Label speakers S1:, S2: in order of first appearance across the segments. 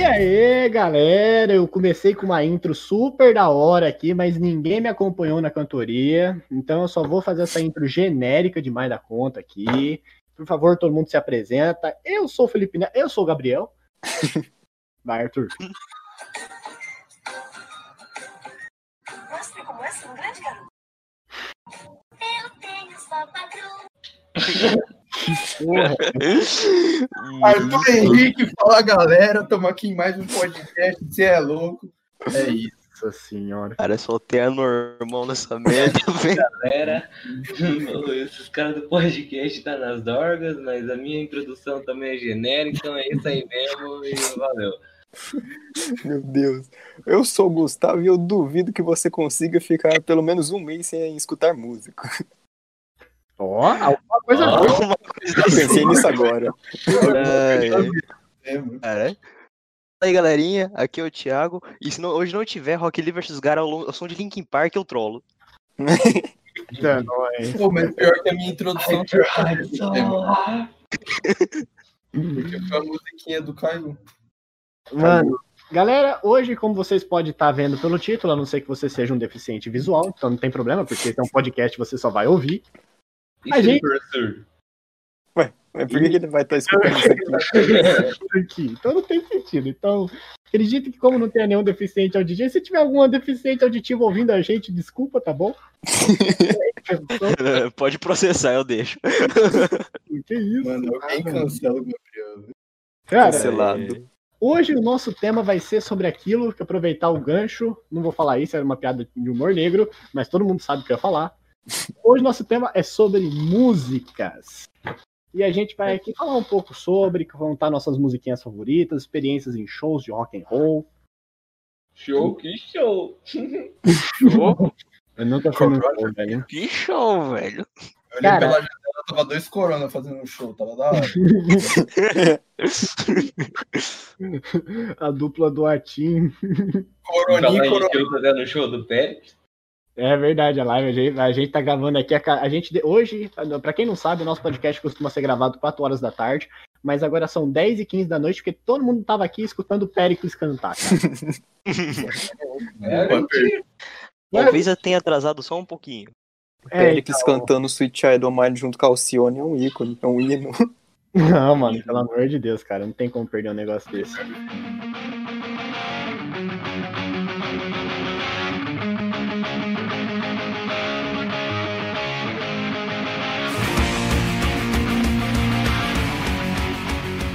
S1: E aí, galera, eu comecei com uma intro super da hora aqui, mas ninguém me acompanhou na cantoria, então eu só vou fazer essa intro genérica demais da conta aqui. Por favor, todo mundo se apresenta. Eu sou o Felipe Neto, eu sou o Gabriel. Vai, Arthur.
S2: Mostre como é ser um grande garoto. Eu tenho só.
S1: Porra.
S3: Arthur Henrique, fala galera, estamos aqui em mais um podcast, você é louco. É isso.
S1: Nossa senhora.
S4: Cara, só tem anormal nessa merda, velho.
S5: galera. Esses caras do podcast tá nas dorgas, mas a minha introdução também é genérica, então é isso aí mesmo e valeu.
S4: Meu Deus. Eu sou o Gustavo e eu duvido que você consiga ficar pelo menos um mês sem escutar música.
S1: Ó, alguma coisa
S5: Ó.
S1: boa.
S4: Eu pensei nisso agora.
S3: É, mano.
S4: Cara. Fala aí, galerinha. Aqui é o Thiago. E se não- hoje não tiver Rock Lee vs Gara ao ao som de Linkin Park, eu trolo.
S1: Eita, nós.
S3: Pô, mas pior que a minha introdução porque foi a musiquinha do Caio.
S1: Mano, galera, hoje, como vocês podem estar vendo pelo título, a não ser que você seja um deficiente visual, então não tem problema, porque é um podcast você só vai ouvir. A gente-
S5: surdo?
S4: Mas por que, que ele vai estar escutando isso aqui?
S1: Então não tem sentido. Então, acredito que como não tem nenhum deficiente auditivo, se tiver alguma deficiente auditiva ouvindo a gente, desculpa, tá bom?
S4: Pode processar, eu deixo.
S1: que isso?
S3: Mano, alguém cancela o Gabriel.
S1: Cara,
S4: Cancelado.
S1: hoje o nosso tema vai ser sobre aquilo, que aproveitar o gancho, não vou falar isso, era uma piada de humor negro, mas todo mundo sabe o que eu ia falar. Hoje nosso tema é sobre músicas. E a gente vai aqui falar um pouco sobre, contar nossas musiquinhas favoritas, experiências em shows de rock and roll.
S5: Show, que show!
S1: Eu nunca fui num show, velho.
S4: Que show, velho.
S3: Eu olhei
S1: Cara.
S3: pela janela, tava dois corona fazendo um show, tava da hora.
S1: A dupla do Atim.
S3: Coroninha e corona.
S5: fazendo o show do Pérez.
S1: É verdade, a live, a gente, a gente tá gravando aqui. A, a gente, de- hoje, pra quem não sabe, o nosso podcast costuma ser gravado 4 horas da tarde, mas agora são 10 e 15 da noite, porque todo mundo tava aqui escutando o Pericles cantar.
S5: É.
S4: Talvez eu tenha atrasado só um pouquinho.
S1: É,
S4: Félix
S1: então-
S4: cantando Sweet Child O' Mine junto com a Alcione é um ícone, é um hino.
S1: Não, mano, pelo amor de Deus, cara, não tem como perder um negócio desse.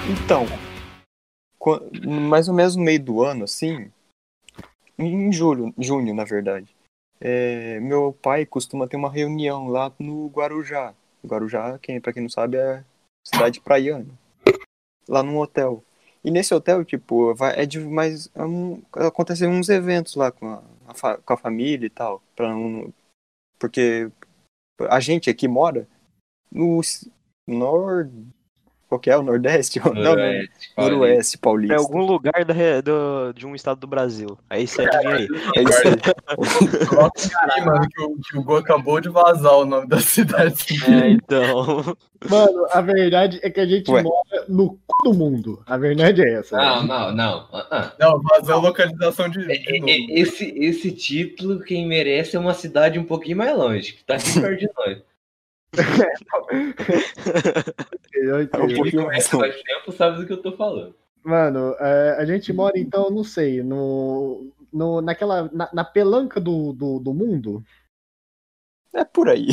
S4: Então, mais ou menos no meio do ano, assim, em julho, junho, na verdade, é, meu pai costuma ter uma reunião lá no Guarujá. Guarujá, quem, pra quem não sabe, é cidade praiana. Lá num hotel. E nesse hotel, tipo, vai, é de mais. é um- acontecem uns eventos lá com a, a com a família e tal. Pra não, porque a gente aqui mora no s- nor. Qual que é? O Nordeste? Não, não,
S5: Noroeste,
S4: Noroeste Paulista.
S6: Pra algum lugar da do- de um estado do Brasil. Aí você adivinha aí.
S4: É isso aí.
S3: Coloca aí, mano, que o, que o Gu acabou de vazar o nome da cidade.
S6: É, então.
S1: Mano, a verdade é que a gente
S4: Ué.
S1: mora no cu do mundo. A verdade é essa.
S5: Não, não, não. ah, ah.
S3: Não, vazou a localização de.
S5: É,
S3: de
S5: é. Esse, esse título, quem merece é uma cidade um pouquinho mais longe, que tá aqui perto de nós.
S1: Eu
S4: É um pouquinho mais
S5: faz tempo sabe do que eu tô falando.
S1: Mano, é, a gente mora, então, não sei, no, no, naquela, na, na pelanca do, do, do mundo.
S4: É por aí.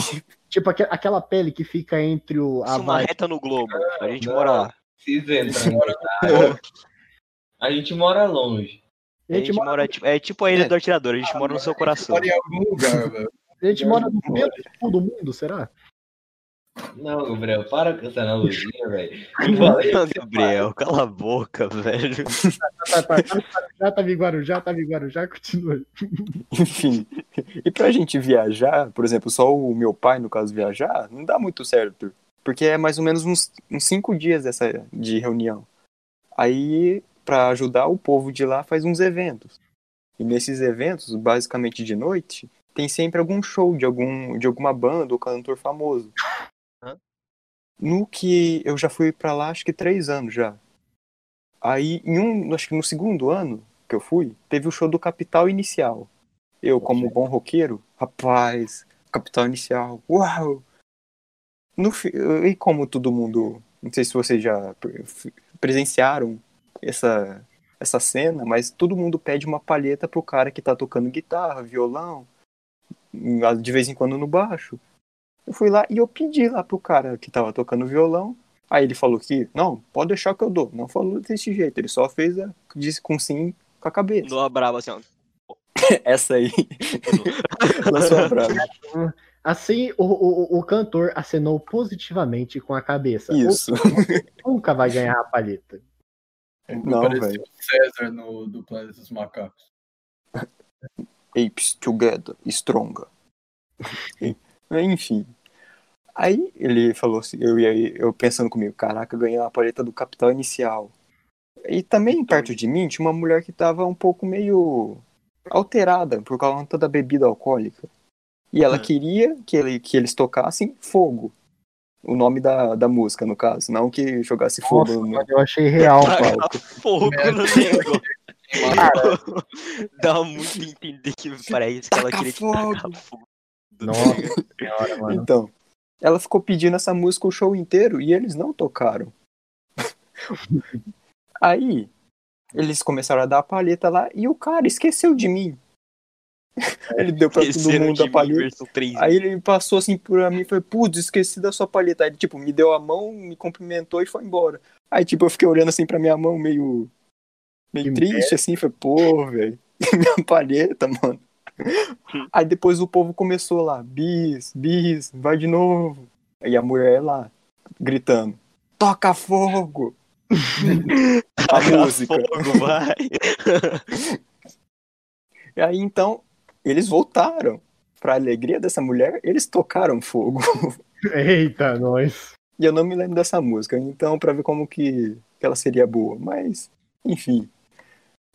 S1: Tipo aque- aquela pele que fica entre o. A
S6: Isso uma reta no globo. A gente
S5: Não.
S6: mora lá.
S5: Precisa entrar. A gente mora longe.
S6: A gente mora, tipo- é tipo a ilha
S4: É.
S6: do atirador, a gente mora no seu coração.
S3: Mora em algum lugar, velho.
S1: a gente mora no cu do mundo, será?
S5: Não, Gabriel, para com essa analogia, velho.
S6: Gabriel, cala a boca, velho.
S1: Tá, tá, tá, já tava em Guarujá, tava em Guarujá, continua.
S4: Enfim. E pra gente viajar, por exemplo, só o meu pai, no caso, viajar, não dá muito certo. Porque é mais ou menos uns, uns cinco dias dessa, de reunião. Aí, pra ajudar o povo de lá, faz uns eventos. E nesses eventos, basicamente de noite, tem sempre algum show de, algum, de alguma banda ou cantor famoso. No que eu já fui pra lá, acho que três anos já. Aí, em um, acho que no segundo ano que eu fui, teve o show do Capital Inicial. Eu, como bom roqueiro, rapaz, Capital Inicial, uau! No, e como todo mundo, não sei se vocês já pre- presenciaram essa, essa cena, mas todo mundo pede uma palheta pro cara que tá tocando guitarra, violão, de vez em quando no baixo. Eu fui lá e eu pedi lá pro cara que tava tocando violão. Aí ele falou que, não, pode deixar que eu dou. Não falou desse jeito, ele só fez a, disse com sim com a cabeça.
S6: Numa brava assim, ó.
S4: Essa aí. Lançou a brava.
S1: Assim, o, o, o cantor acenou positivamente com a cabeça.
S4: Isso.
S1: Nunca vai ganhar a palheta.
S4: Não,
S3: Pareceu
S4: velho.
S3: o César no, do Planeta dos Macacos.
S4: Apes together, stronger. Enfim. Aí ele falou assim, eu, ia- eu pensando comigo, caraca, eu ganhei uma paleta do Capital Inicial. E também perto de mim tinha uma mulher que tava um pouco meio alterada por causa da bebida alcoólica. E ela
S6: Hum.
S4: queria que, ele, que eles tocassem fogo. O nome da, da música, no caso. Não que jogasse fogo
S1: Nossa,
S4: no,
S1: mas eu achei real, Paulo.
S6: fogo no negócio. Dá muito a entender que parece que ela queria
S4: fogo.
S6: fogo.
S1: Nossa senhora, mano.
S4: Então, ela ficou pedindo essa música o show inteiro e eles não tocaram. Aí, eles começaram a dar a palheta lá e o cara esqueceu de mim. Ele deu pra todo mundo a palheta.
S6: versão 3.
S4: Aí ele passou assim por mim e foi, putz, esqueci da sua palheta. Aí ele, tipo, me deu a mão, me cumprimentou e foi embora. Aí, tipo, eu fiquei olhando assim pra minha mão, meio. meio
S1: Que
S4: triste, assim, foi, pô, velho. minha palheta, mano. Aí depois o povo começou lá, bis, bis, vai de novo. Aí a mulher lá, gritando, toca fogo! a música.
S6: fogo, vai.
S4: E aí então, eles voltaram. Pra alegria dessa mulher, eles tocaram fogo.
S1: Eita, nós.
S4: E eu não me lembro dessa música, então pra ver como que, que ela seria boa. Mas, enfim.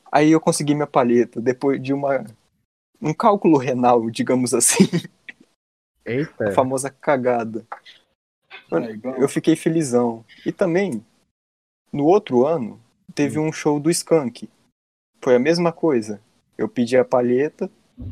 S4: Aí eu consegui minha palheta, depois de uma um cálculo renal, digamos assim, a
S1: Eita.
S4: famosa cagada.
S3: É, igual-
S4: Eu fiquei felizão. E também, no outro ano, teve um show do Skank. Foi a mesma coisa. Eu pedi a palheta.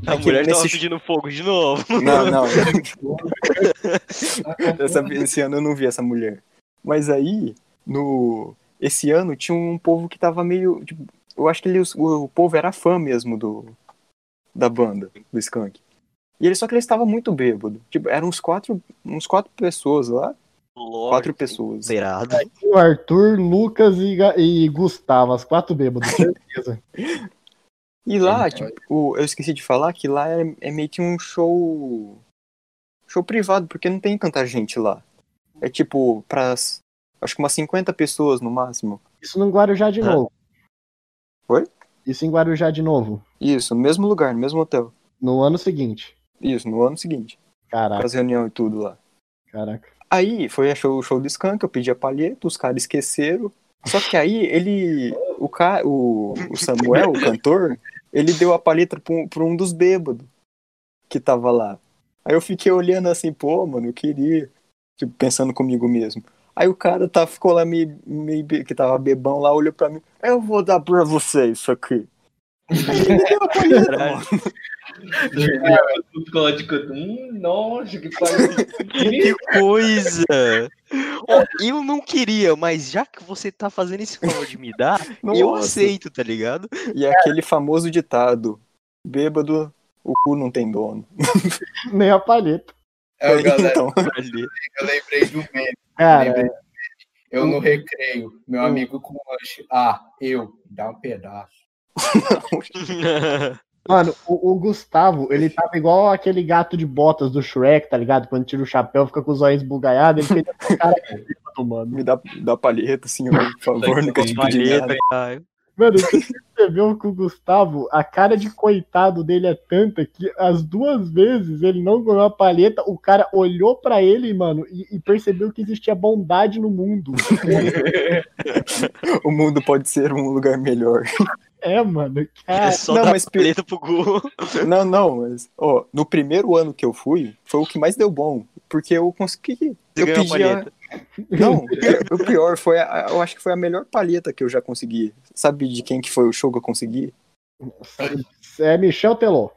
S6: A
S4: Aqui
S6: mulher tava
S4: nesse-
S6: pedindo fogo de novo.
S4: Não, não. Essa, esse ano eu não vi essa mulher. Mas aí, no esse ano tinha um povo que tava meio. tipo, eu acho que ele, o, o povo era fã mesmo do da banda, do Skank. E ele só que ele estava muito bêbado. Tipo, eram uns quatro, uns quatro pessoas lá.
S6: Lorde,
S4: Quatro pessoas.
S6: Zerado.
S1: O Arthur, Lucas e, e Gustavo, as quatro bêbados, certeza.
S4: E lá,
S3: Sim,
S4: tipo, eu esqueci de falar que lá é, é meio que um show. Show privado, porque não tem tanta gente lá. É tipo, pras. Acho que umas 50 pessoas no máximo.
S1: Isso no Guarujá de
S6: Ah.
S1: novo.
S4: Oi?
S1: Isso em Guarujá de novo.
S4: Isso, no mesmo lugar, no mesmo hotel.
S1: No ano seguinte.
S4: Isso, no ano seguinte.
S1: Caraca,
S4: As reuniões e tudo lá.
S1: caraca.
S4: Aí foi show- o show do Skank, eu pedi a palheta, os caras esqueceram. Só que aí ele. O, ca, o, o Samuel, o cantor, ele deu a palheta pra um, pra um dos bêbados que tava lá. Aí eu fiquei olhando assim, pô, mano, eu queria. Tipo, pensando comigo mesmo. Aí o cara tá, ficou lá meio, meio be- que tava bebão lá, olhou pra mim, eu vou dar pra você isso aqui. Me.
S5: O código. Hum, nossa, que.
S6: Que coisa! Ó, eu não queria, mas já que você tá fazendo esse favor de me dar, eu
S4: Nossa.
S6: aceito, tá ligado?
S4: E é aquele famoso ditado: bêbado, o cu não tem dono.
S1: Nem a palheta.
S3: É, o galera,
S4: Então,
S6: Ali.
S3: eu lembrei de um meme.
S1: Cara,
S3: Lembrei. Eu no recreio, meu amigo com lanche. Ah, eu, dá um pedaço.
S1: mano, o, o Gustavo, ele tava igual aquele gato de botas do Shrek, tá ligado? Quando tira o chapéu, fica com os olhos esbugalhados, ele fez cara mano.
S4: me dá, dá palheta, senhor, por favor, nunca te pedi
S6: Palheta,
S4: nada.
S6: caralho.
S1: Mano, você percebeu que o Gustavo, a cara de coitado dele é tanta que as duas vezes ele não ganhou a palheta, o cara olhou pra ele, mano, e, e percebeu que existia bondade no mundo.
S4: O mundo pode ser um lugar melhor.
S1: É, mano.
S6: É
S1: Cara,
S6: só
S4: não,
S6: dar
S4: mas
S6: palheta pro Gu.
S4: Não, não, mas, ó, no primeiro ano que eu fui, foi o que mais deu bom. Porque eu consegui.
S6: Você
S4: Eu pedi a. Não, o pior- foi, a- eu acho que foi a melhor palheta que eu já consegui. Sabe de quem que foi o show que eu consegui?
S1: É Michel Teló.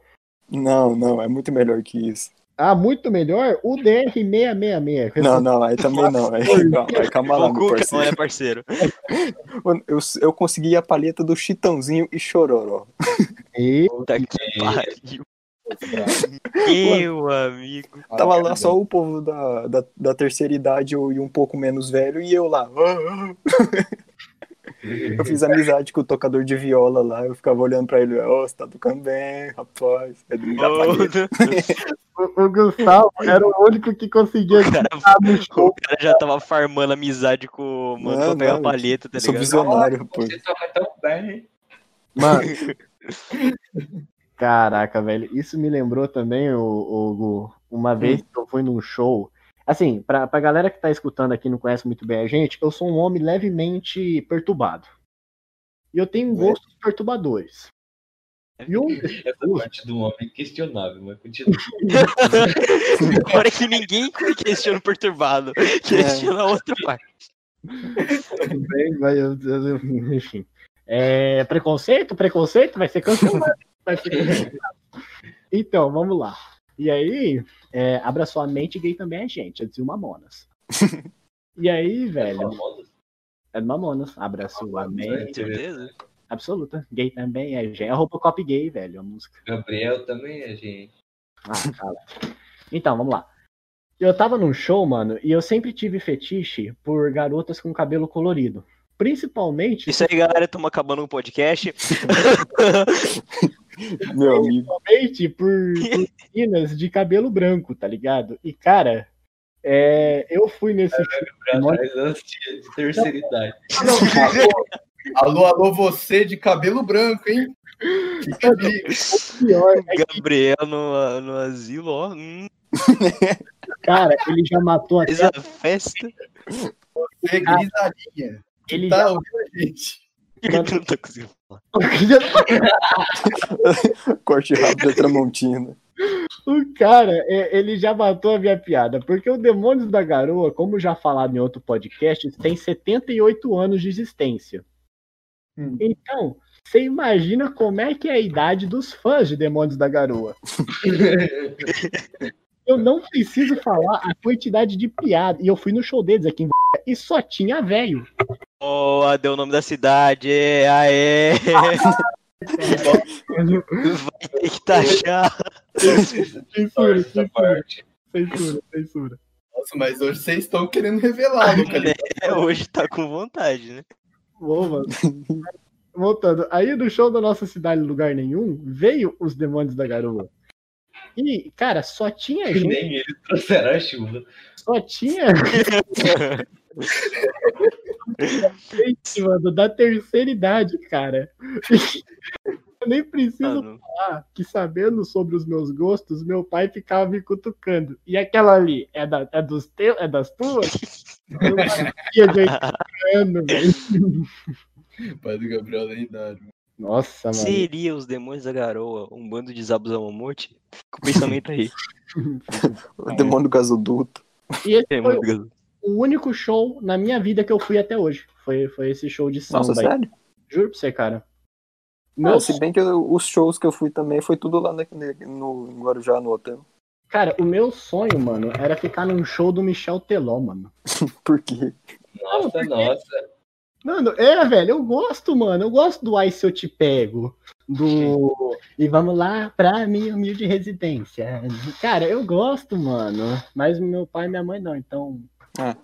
S4: Não, não, é muito melhor que isso.
S1: Ah, muito melhor, o DR666.
S4: Não, não, aí também não. Aí, calma, aí, calma lá, meu parceiro.
S6: né, parceiro?
S4: Eu, eu consegui a palheta do Chitãozinho e Chororó.
S1: E
S6: Puta que pariu. Meu amigo.
S4: Tava lá só o povo da, da, da terceira idade ou- e um pouco menos velho e eu lá. Eu fiz amizade com o tocador de viola lá, eu ficava olhando pra ele, ó, você tá tocando bem, rapaz. É palheta.
S1: o, o Gustavo era o único que conseguia
S6: cara-
S1: no show.
S6: O cara já tava farmando amizade com o mano a palheta, tá
S4: Eu sou
S6: ligado?
S4: visionário, pô.
S5: Você toca tão bem.
S1: Mano. Caraca, velho. Isso me lembrou também, o, o uma vez que eu fui num show. Assim, pra, pra galera que tá escutando aqui e não conhece muito bem a gente, eu sou um homem levemente perturbado. E eu tenho gostos perturbadores. E um
S5: Essa
S1: gostos-
S5: parte do homem é questionável, mas continua.
S6: Agora é que ninguém questiona o perturbado. Questiona a outra parte.
S1: Tudo bem, vai, eu- eu- eu- enfim. É, preconceito? Preconceito? Vai ser cancelado. Vai. Então, vamos lá. E aí, é, abra sua mente gay também é gente, é de Mamonas. E aí, velho,
S5: Famoso?
S1: é de Mamonas. Abra sua mente.
S6: Certeza?
S1: Absoluta. Gay também é gente. É Robocop gay, velho, a música.
S5: Gabriel também é gente.
S1: Ah, cala. Então, vamos lá. Eu tava num show, mano, e eu sempre tive fetiche por garotas com cabelo colorido. Principalmente
S6: Isso aí, galera, estamos acabando um podcast.
S4: Meu amigo.
S1: principalmente por, por meninas de cabelo branco, tá ligado? E, cara, é, eu fui nesse
S5: antes de de terceira idade.
S3: Alô, alô, você de cabelo branco, hein? Fica ali.
S1: pior. É que,
S6: Gabriel no, no asilo, ó. Hum,
S1: cara, ele já matou até.
S6: fez a festa.
S3: Você grisalhinha.
S1: Ele
S3: Tá
S1: já
S3: ouvindo a gente?
S6: Não tá conseguindo falar.
S4: Corte rápido da Tramontina.
S1: O cara, é, ele já matou a minha piada, porque o Demônios da Garoa, como já falado em outro podcast, tem 78 anos de existência.
S3: Hum.
S1: Então, você imagina como é que é a idade dos fãs de Demônios da Garoa. Eu não preciso falar a quantidade de piada. E eu fui no show deles aqui em e só tinha velho.
S6: Boa, deu o nome da cidade. Aê! Vai ter que taxar.
S1: Censura, censura, censura, censura.
S3: Nossa, mas hoje vocês estão querendo revelar, Lucas.
S6: É, hoje tá com vontade, né?
S1: Boa, mano. Voltando, aí no show da nossa cidade, lugar nenhum, veio os demônios da garoa. E, cara, só tinha
S5: Que
S1: gente,
S5: nem eles trouxeram a chuva.
S1: só tinha gente, mano, da terceira idade, cara. Eu nem preciso
S6: Mano,
S1: falar que sabendo sobre os meus gostos, meu pai ficava me cutucando. E aquela ali, é, da, é dos teus, é das tuas? Eu não sabia de ano, velho.
S3: Pai do Gabriel lendário.
S1: Nossa, mano.
S6: seria os demônios da garoa um bando de zabos a mamute? Com o pensamento aí.
S4: O demônio do gasoduto.
S1: E esse foi. O único show na minha vida que eu fui até hoje. Foi, foi esse show de samba.
S4: Nossa, sério?
S1: Juro pra você, cara.
S4: Não,
S1: Meu,
S4: se bem que eu- os shows que eu fui também foi tudo lá na- no, em Guarujá, no hotel.
S1: Cara, o meu sonho, mano, era ficar num show do Michel Teló, mano.
S4: Por quê?
S5: Nossa, nossa.
S1: Mano, é, velho, eu gosto, mano. Eu gosto do Ai Se Eu Te Pego. Do. E vamos lá pra minha humilde residência. Cara, eu gosto, mano. Mas meu pai e minha mãe não, então.
S4: Ah.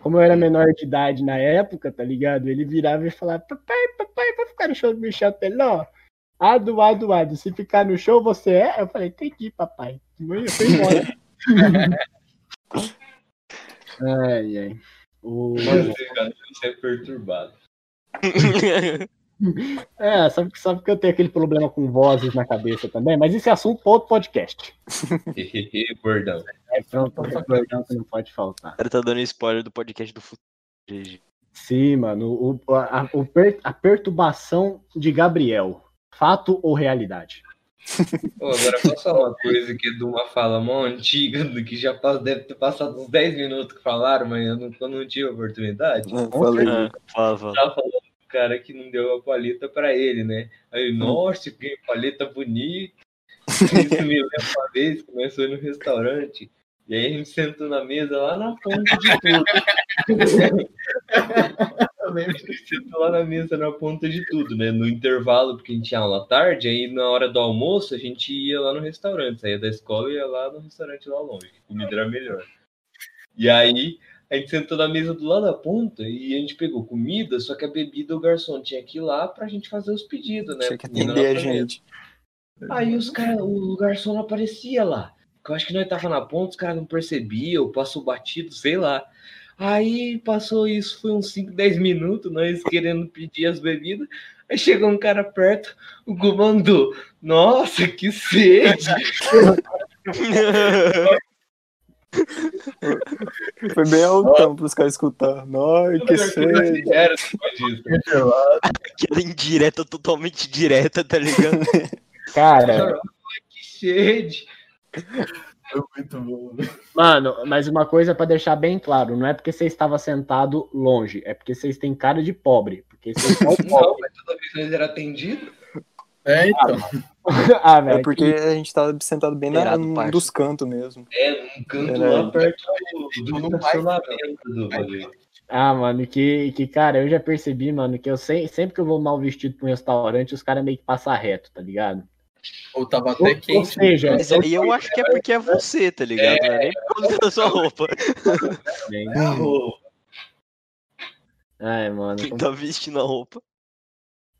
S1: Como eu era menor de idade na época, tá ligado? Ele virava e falava: Papai, papai, vai ficar no show do Michel Teló? Ado, ado, ado. Se ficar no show, você é? Eu falei: Entendi, papai. Eu fui embora. ai, ai. O...
S5: Você, cara, você é perturbado.
S1: É, sabe, sabe que eu tenho aquele problema com vozes na cabeça também, mas isso é assunto para outro podcast.
S5: Bordão.
S1: É pronto, é programa que não pode faltar.
S6: O cara tá dando spoiler do podcast do futuro. GG.
S1: Sim, mano, o, a, o per- a perturbação de Gabriel, fato ou realidade?
S5: Pô, agora posso falar uma coisa que é de uma fala mó antiga, do que já passa- deve ter passado uns 10 minutos que falaram, mas eu não, eu não tive oportunidade.
S4: Ah, Falei.
S6: Ah, fala, fala.
S5: Tava falando do cara que não deu a paleta pra ele, né? Aí, nossa, que paleta bonita. Isso me lembra uma vez que nós fomos no restaurante. E aí a gente sentou na mesa lá na ponta de tudo. A gente sentou lá na mesa na ponta de tudo, né? No intervalo, porque a gente tinha aula tarde, aí na hora do almoço a gente ia lá no restaurante, saía da escola e ia lá no restaurante lá longe, que a comida era melhor. E aí a gente sentou na mesa do lado da ponta e a gente pegou comida, só que a bebida o garçom tinha que ir lá pra gente fazer os pedidos, né?
S4: Tinha que atender a gente.
S5: Aí os cara, o garçom não aparecia lá. Eu acho que nós tava na ponta, os caras não percebiam, passou batido, sei lá. Aí passou isso, foi uns 5, 10 minutos, nós querendo pedir as bebidas. Aí chegou um cara perto, o Gu mandou. Nossa, que sede!
S4: Foi bem altão pros caras escutar. Ai, que sede.
S5: Era depois disso.
S6: Aquela indireta totalmente direta, tá ligado?
S1: Cara,
S5: Que sede!
S3: Foi muito bom.
S1: mano, mas uma coisa pra deixar bem claro, não é porque você estava sentado longe, é porque vocês têm cara de pobre. Porque vocês são
S5: Não,
S1: pobres.
S5: mas toda vez que nós era atendido,
S3: É, então.
S1: ah, velho.
S4: É porque a gente tava sentado bem na, num
S6: parça.
S4: dos cantos mesmo.
S5: é num canto
S4: Era-
S5: lá perto do,
S3: Todo
S5: do
S3: mundo
S5: estacionamento do bagulho.
S1: Ah, mano, que, que, cara, eu já percebi, mano, que eu sei, sempre que eu vou mal vestido pra um restaurante, os caras meio que passam reto, tá ligado?
S3: Ou tava
S1: Ou,
S3: até
S1: ou
S3: quente.
S1: seja,
S6: Mas aí eu acho que é porque é você, tá ligado? É nem por causa da sua roupa.
S5: Ô,
S1: ai, mano,
S6: Quem tá vestindo a roupa.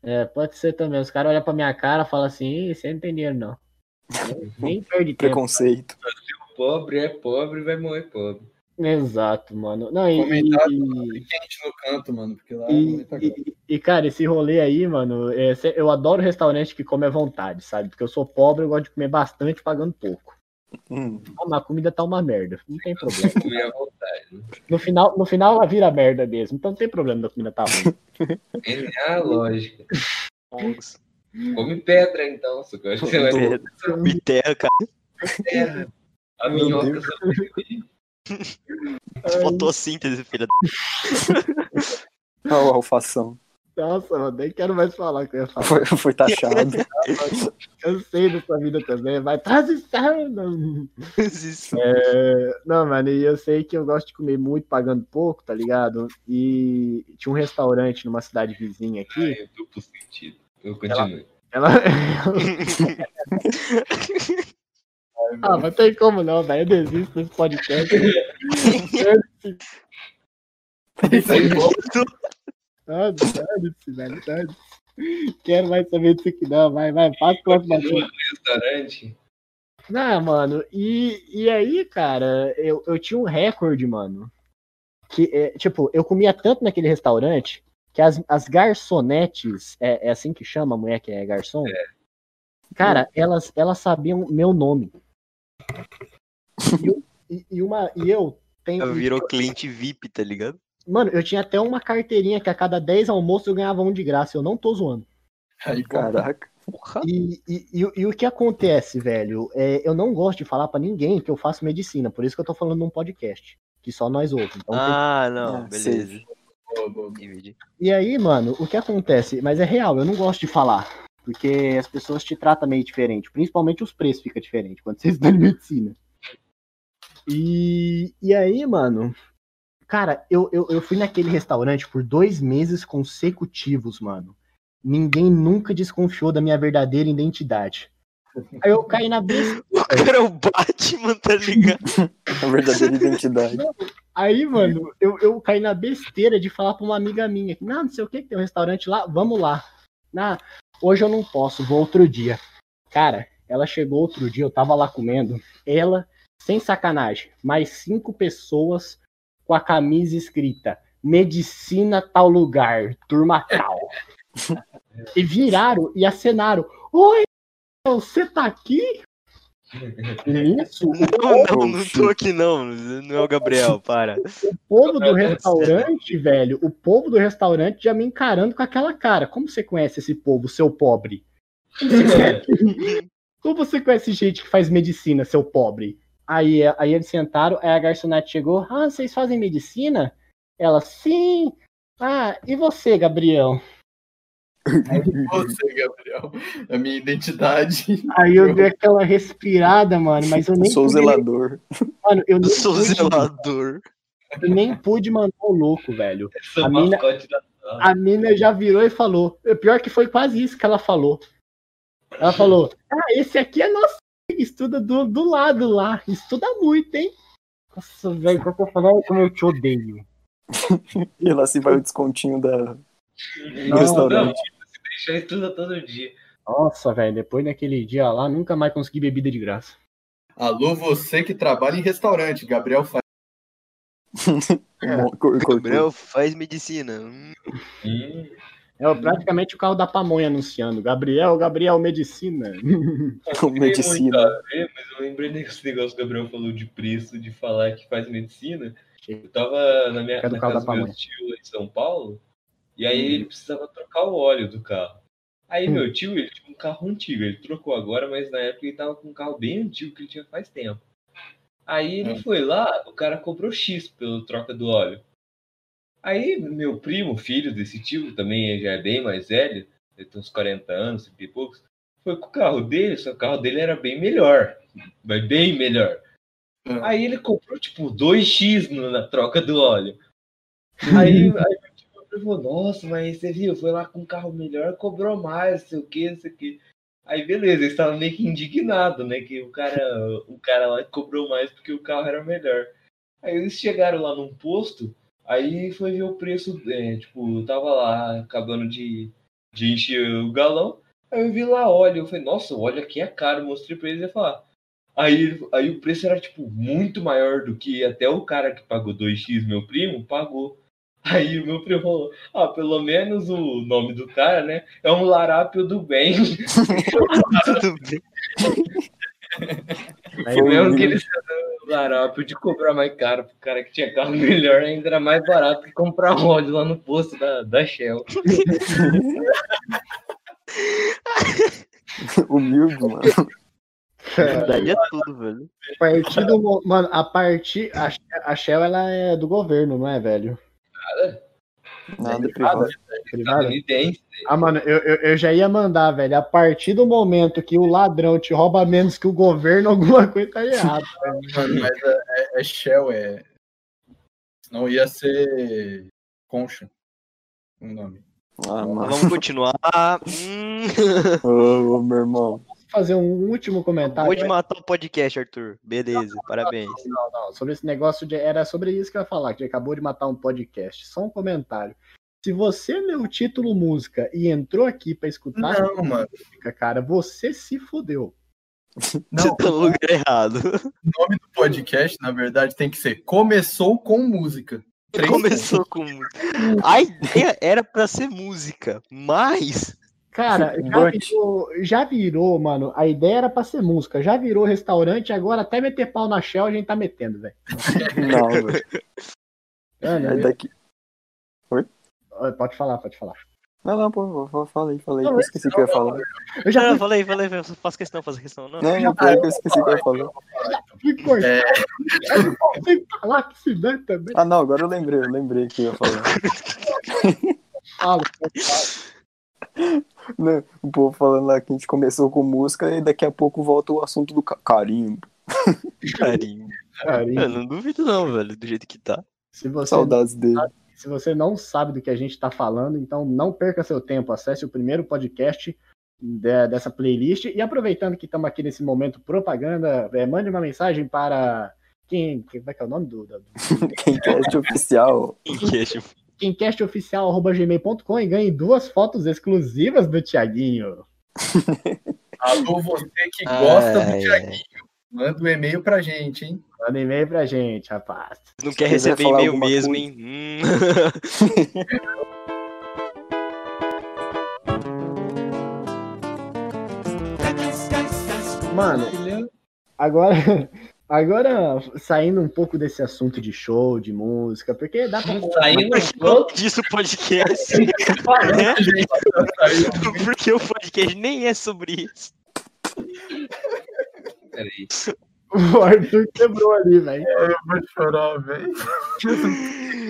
S1: É, pode ser também. Os caras olham pra minha cara e falam assim, "Ih, você não tem dinheiro, não. Nem perde tempo.
S4: Preconceito.
S5: Pobre é pobre, vai morrer pobre.
S1: Exato, mano. Não, e,
S3: Comentário.
S1: e-
S3: quente no canto, mano. Porque lá
S1: E,
S3: tá
S1: e- e, cara, esse rolê aí, mano, é, cê- eu adoro restaurante que come à vontade, sabe? Porque eu sou pobre, eu gosto de comer bastante pagando pouco.
S4: Hum.
S1: Ah, mas a comida tá uma merda, não tem problema. No final, no final ela vira merda mesmo, então não tem problema da comida tá ruim.
S5: É a lógica. Come pedra, então. Só que eu acho que você vai comer
S6: Me terra, cara.
S5: terra. A minhoca.
S6: Fotossíntese, filha da.
S4: Olha o alfação.
S1: Nossa, mano, nem quero mais falar o que eu ia falar.
S4: Foi, foi taxado.
S1: Eu sei dessa vida também, vai transição. É, não, mano, e eu sei que eu gosto de comer muito pagando pouco, tá ligado? E tinha um restaurante numa cidade vizinha aqui.
S5: Ai, duplo sentido. Eu continuo.
S1: Ela. ah, mas tem como não, velho. Eu desisto desse podcast.
S3: Isso aí, bom.
S1: Ah, dane-se, velho. dane-se. Quero mais saber disso aqui, não. Vai, vai, passa o
S5: restaurante.
S1: Não, mano, e, e aí, cara, eu, eu tinha um recorde, mano. Que, é, tipo, eu comia tanto naquele restaurante que as, as garçonetes, é, é assim que chama a mulher que é garçom? Cara, elas, elas sabiam meu nome. E, eu- e, e uma, e eu tenho.
S6: Virou cliente VIP, tá ligado?
S1: Mano, eu tinha até uma carteirinha que a cada 10 almoços eu ganhava um de graça. Eu não tô zoando.
S3: Aí, pô,
S4: Caraca.
S6: Porra.
S1: E, e, e, e o que acontece, velho? É, eu não gosto de falar pra ninguém que eu faço medicina, por isso que eu tô falando num podcast, que só nós ouvimos. Então, tem-
S6: Ah, não,
S4: Ah,
S6: beleza. Entendi.
S1: E aí, mano, o que acontece? Mas é real, eu não gosto de falar, porque as pessoas te tratam meio diferente, principalmente os preços ficam diferentes quando você estuda medicina. E, e aí, mano, cara, eu, eu, eu fui naquele restaurante por dois meses consecutivos, mano. Ninguém nunca desconfiou da minha verdadeira identidade. Aí eu caí na besta.
S6: O cara é o Batman, tá ligado?
S4: A verdadeira identidade.
S1: Aí, mano, eu, eu caí na besteira de falar pra uma amiga minha que, não, não sei o que, que tem um restaurante lá, vamos lá. Ah, hoje eu não posso, vou outro dia. Cara, ela chegou outro dia, eu tava lá comendo. Ela, sem sacanagem, mais cinco pessoas com a camisa escrita Medicina tal lugar, turma tal. e viraram e acenaram. Oi, você tá aqui? Isso,
S6: Não, não, não tô aqui não. Não é o Gabriel, para.
S1: o povo do restaurante, velho, o povo do restaurante já me encarando com aquela cara. Como você conhece esse povo, seu pobre? Como você conhece gente que faz medicina, seu pobre? Aí, aí eles sentaram, aí a garçonete chegou. Ah, vocês fazem medicina? Ela, sim. Ah, e você, Gabriel?
S3: Você, Gabriel. A minha identidade.
S1: Aí eu dei aquela respirada, mano, mas eu nem
S4: Sou
S1: pude,
S4: zelador.
S1: mano, eu nem,
S6: Sou
S1: pude,
S6: zelador.
S1: eu nem pude mandar o louco, velho.
S5: Essa
S1: A mina-
S5: da
S1: A mina já virou e falou. O Pior que foi quase isso que ela falou. Ela falou: Ah, esse aqui é nosso estuda do, do lado lá. Estuda muito, hein? Nossa, velho, quando eu falar como eu te odeio.
S4: E lá se vai o descontinho da, do
S1: Não,
S4: restaurante.
S5: Se deixar estuda todo dia.
S1: Nossa, velho, depois daquele dia lá, nunca mais consegui bebida de graça.
S3: Alô, você que trabalha em restaurante. Gabriel faz.
S6: Gabriel faz medicina. Hum,
S1: É praticamente o carro da pamonha anunciando. Gabriel, Gabriel, medicina.
S5: Tem
S4: medicina.
S5: muito a ver, mas eu lembrei desse negócio que o Gabriel falou de preço, de falar que faz medicina. Eu tava na minha
S1: É do
S5: na casa do meu tio lá em São Paulo, e aí ele precisava trocar o óleo do carro. Aí
S1: Hum.
S5: meu tio, ele tinha um carro antigo, ele trocou agora, mas na época ele tava com um carro bem antigo que ele tinha faz tempo. Aí ele
S3: Hum.
S5: foi lá, o cara cobrou X pela troca do óleo. Aí meu primo, filho desse tio, também já é bem mais velho, ele tem uns 40 anos, 30 e poucos, foi com o carro dele, só que o carro dele era bem melhor, mas bem melhor.
S3: Hum.
S5: Aí ele comprou, tipo, 2x no- na troca do óleo. Aí, aí meu tio falou, nossa, mas você viu, foi lá com um carro melhor, cobrou mais, não sei o que, não sei o que. Aí beleza, eles estavam meio que indignados, né? Que o cara, o cara lá cobrou mais porque o carro era melhor. Aí eles chegaram lá num posto, aí foi ver o preço, é, tipo, eu tava lá acabando de, de encher o galão. Aí eu vi lá óleo, eu falei, nossa, o óleo aqui é caro, mostrei pra eles e falar. Aí, aí o preço era, tipo, muito maior do que até o cara que pagou 2x, meu primo, pagou. Aí o meu primo falou, ah, pelo menos o nome do cara, né, é um larápio do bem.
S6: tudo bem.
S1: Aí
S4: Foi
S5: mesmo que ele sendo larápio de cobrar mais caro pro cara que tinha carro melhor, ainda era mais barato que comprar óleo lá no posto da, da Shell.
S4: Humilde, mano.
S6: Daí é tudo, velho.
S1: A partir do Mano, a partir. A, a Shell ela é do governo, não é, velho?
S4: Nada privado.
S1: Privada?
S5: Estadunidense.
S1: Ah, mano, eu, eu, eu já ia mandar, velho. A partir do momento que o ladrão te rouba menos que o governo, alguma coisa tá errada.
S3: Mano, mas é, é- é Shell, é. Não ia ser Concha. O nome.
S4: Ah.
S6: Vamos continuar. Hum.
S4: Ô, meu irmão.
S1: Fazer um último comentário.
S6: Vou de matar o podcast, Arthur. Beleza, parabéns.
S1: Não, não, sobre esse negócio de. Era sobre isso que eu ia falar, que acabou de matar um podcast. Só um comentário. Se você leu o título música e entrou aqui pra escutar
S3: Não, mano.
S1: música, cara, você se fudeu.
S6: Você
S3: Não,
S6: tá no lugar errado.
S3: o nome do podcast, na verdade, tem que ser Começou com Música. Três
S6: Começou com. A ideia era pra ser música, mas.
S1: Cara, já virou, já virou, mano. A ideia era pra ser música, já virou restaurante, agora até meter pau na Shell a gente tá metendo, velho.
S4: Não, velho.
S1: Mano,
S4: Aí daqui.
S1: eu- Pode falar, pode falar.
S4: Não, não, pô, falei, falei.
S1: Não,
S4: Eu esqueci o que eu ia falar.
S1: Eu já
S6: Não,
S1: fui,
S6: falei, falei, falei, faço questão, faço questão. Não,
S4: Não, não, pior que eu esqueci o que eu ia falar.
S3: É.
S1: Eu não consigo falar que se dane também.
S4: Ah, não, agora eu lembrei, eu lembrei que eu ia falar.
S1: Fala.
S4: Não, o povo falando lá que a gente começou com música e daqui a pouco volta o assunto do ca- carimbo.
S6: carinho.
S1: Carinho.
S6: Eu não duvido, não, velho, do jeito que tá.
S1: Se você,
S4: Saudades dele.
S1: se você não sabe do que a gente está falando, então não perca seu tempo. Acesse o primeiro podcast de- dessa playlist. E aproveitando que estamos aqui nesse momento propaganda, é, mande uma mensagem para. Quem, quem como é que é o nome do. do
S4: Quem oficial.
S1: quemcastoficial.gmail.com e ganhe duas fotos exclusivas do Tiaguinho.
S3: Alô, você que gosta
S6: Ai,
S3: do Tiaguinho. Manda um e-mail pra gente, hein?
S1: Manda e-mail pra gente, rapaz.
S6: Não quer receber e-mail mesmo,
S4: coisa.
S6: hein? Hum.
S1: Mano, agora, agora saindo um pouco desse assunto de show, de música, porque dá pra.
S5: Saindo
S6: que não disso podcast? né? Porque o podcast nem é sobre isso.
S5: Peraí.
S1: O Arthur quebrou ali, velho.
S3: Eu vou chorar, velho.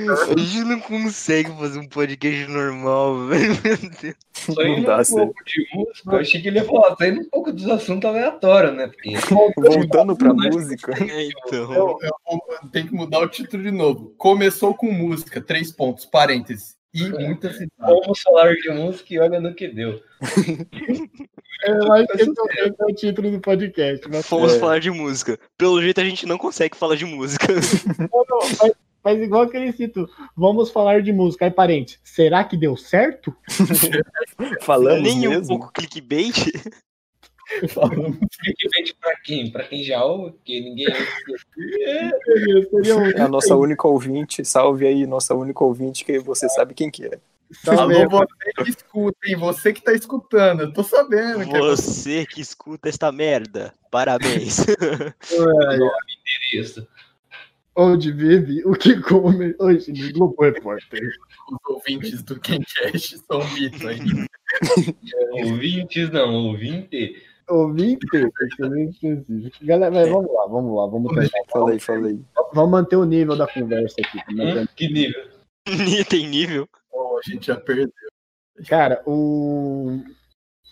S6: A gente não consegue fazer um podcast normal, velho. Meu Deus.
S5: Só indo
S4: dá
S5: um
S4: certo.
S5: pouco de música, eu achei que ele ia falar, saindo um pouco dos assuntos aleatórios, né? Porque
S4: Voltando pra música.
S6: É, então.
S3: Eu, eu tem que mudar o título de novo. Começou com música, três pontos, parênteses. E muitas risadas.
S5: vamos falar de música e olha no que deu.
S1: Eu acho que esse é o- esse é o título do podcast. Mas,
S6: Fomos
S4: É.
S6: falar de música. Pelo jeito a gente não consegue falar de música.
S1: Não, não, mas, mas igual aquele cito, vamos falar de música. Aí, parente, será que deu certo?
S4: Falamos
S6: Nem um
S4: mesmo.
S6: pouco clickbait.
S5: Clickbait pra quem? Pra quem já ouve, porque ninguém
S1: um...
S4: É a nossa única ouvinte. Salve aí, nossa única ouvinte, que você sabe quem que é.
S1: Salve aí,
S3: Alô, você que escuta, hein? Você que tá escutando. Eu tô sabendo que é você.
S6: Você que escuta esta merda, parabéns.
S5: isso.
S1: Onde vive, o que come. Hoje no Globo Repórter.
S3: Os ouvintes do Kencast são mitos ainda.
S5: Ouvintes não, ouvinte.
S1: Ouvinte. Galera, mas vamos lá, vamos lá, vamos tentar.
S4: Falei, falei.
S1: Vamos manter o nível da conversa aqui. tá
S5: Hum, que nível?
S6: Tem nível.
S3: A gente já perdeu.
S1: Cara, o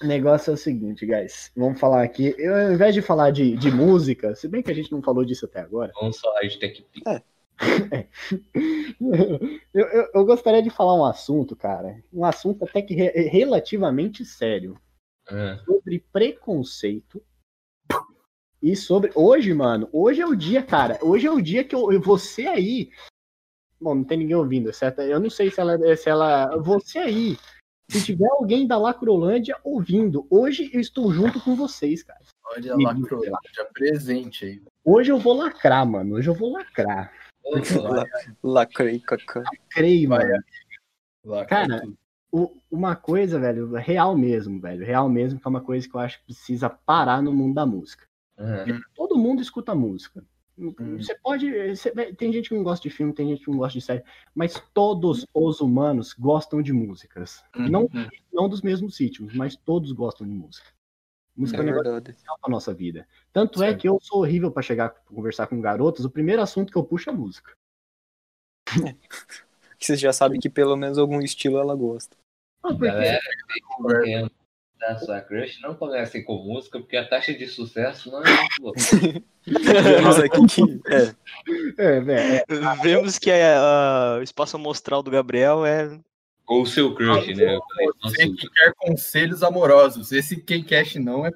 S1: negócio é o seguinte, guys. Vamos falar aqui. Eu, ao invés de falar de, de música, se bem que a gente não falou disso até agora,
S5: Vamos falar de TechPix.
S1: eu, eu, eu gostaria de falar um assunto, cara. Um assunto até que re- relativamente sério.
S5: Ah,
S1: Sobre preconceito. E sobre. Hoje, mano, hoje é o dia, cara. Hoje é o dia que eu- você aí. Bom, não tem ninguém ouvindo, certo? Eu não sei se ela. Se ela você aí. Se tiver alguém da Lacrolândia ouvindo, hoje eu estou junto com vocês, cara.
S3: Olha lá, já presente aí.
S1: Hoje eu vou lacrar, mano. Hoje eu vou lacrar.
S4: Lacrei, cacá.
S1: Creio,
S3: Vai,
S1: mano.
S3: Lá,
S1: Cara, O- uma coisa, velho, real mesmo, velho. Real mesmo, que é uma coisa que eu acho que precisa parar no mundo da música.
S5: Ah,
S1: Todo mundo escuta música.
S3: Hum.
S1: Você pode. você- tem gente que não gosta de filme, tem gente que não gosta de série, mas todos os humanos gostam de músicas.
S3: Uhum.
S1: Não, não dos mesmos sítios, mas todos gostam de música. Música é,
S4: É
S1: um negócio
S4: verdade.
S1: essencial pra nossa vida. Tanto é
S3: Certo.
S1: que eu sou horrível pra chegar pra conversar com garotas. O primeiro assunto que eu puxo é música.
S4: Que Você já sabe que pelo menos algum estilo ela gosta.
S1: Ah, porque
S5: Galera, quem da sua crush, não comecem com música, porque a taxa de sucesso não é muito boa.
S4: Vemos aqui que. É,
S1: é, velho, é,
S6: Vemos que a- a- o espaço amostral do Gabriel é.
S5: Ou o seu crush, né?
S3: Você
S5: nossa,
S3: que quer conselhos amorosos. Esse Kencast não é.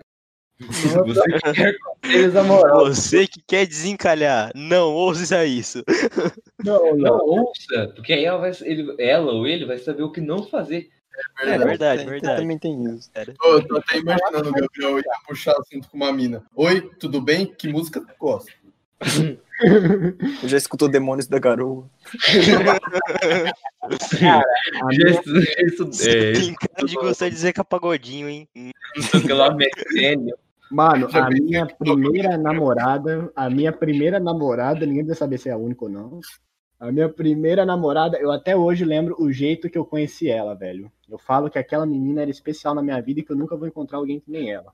S5: você que quer conselhos amorosos.
S6: Você que quer desencalhar. Não ouça isso.
S1: não,
S5: Não,
S1: não.
S5: ouça, porque aí ela, vai, ele, ela ou ele vai saber o que não fazer.
S6: É verdade,
S4: tem-
S6: verdade.
S4: Também tem isso.
S3: Ô, Eu tô até imaginando o Gabriel ia puxar assunto com uma mina. Oi, tudo bem? Que música tu gosta?
S4: Já escutou Demônios da Garoa?
S1: A
S5: Já
S1: minha-
S5: estu- já estu- é,
S6: cara de gostar de Zeca Pagodinho, hein?
S5: Metênio.
S1: Mano, a minha primeira namorada, a minha primeira namorada, ninguém vai saber se é a única ou não. A minha primeira namorada, eu até hoje lembro o jeito que eu conheci ela, velho. Eu falo que aquela menina era especial na minha vida e que eu nunca vou encontrar alguém que nem ela.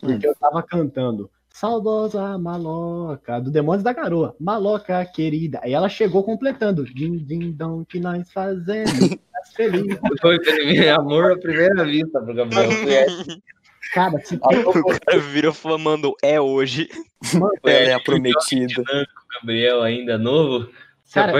S1: Porque eu tava cantando Saudosa Maloca, do Demônios da Garoa. Maloca querida. Aí ela chegou completando. Din, din, dom, que nós fazemos. Feliz.
S5: Foi primeiro amor à primeira vista pro Gabriel. Essa.
S1: Cara, se
S6: O cara virou falando é hoje.
S4: Ela é
S5: essa
S4: a prometida.
S5: Gabriel, ainda novo,
S1: Cara,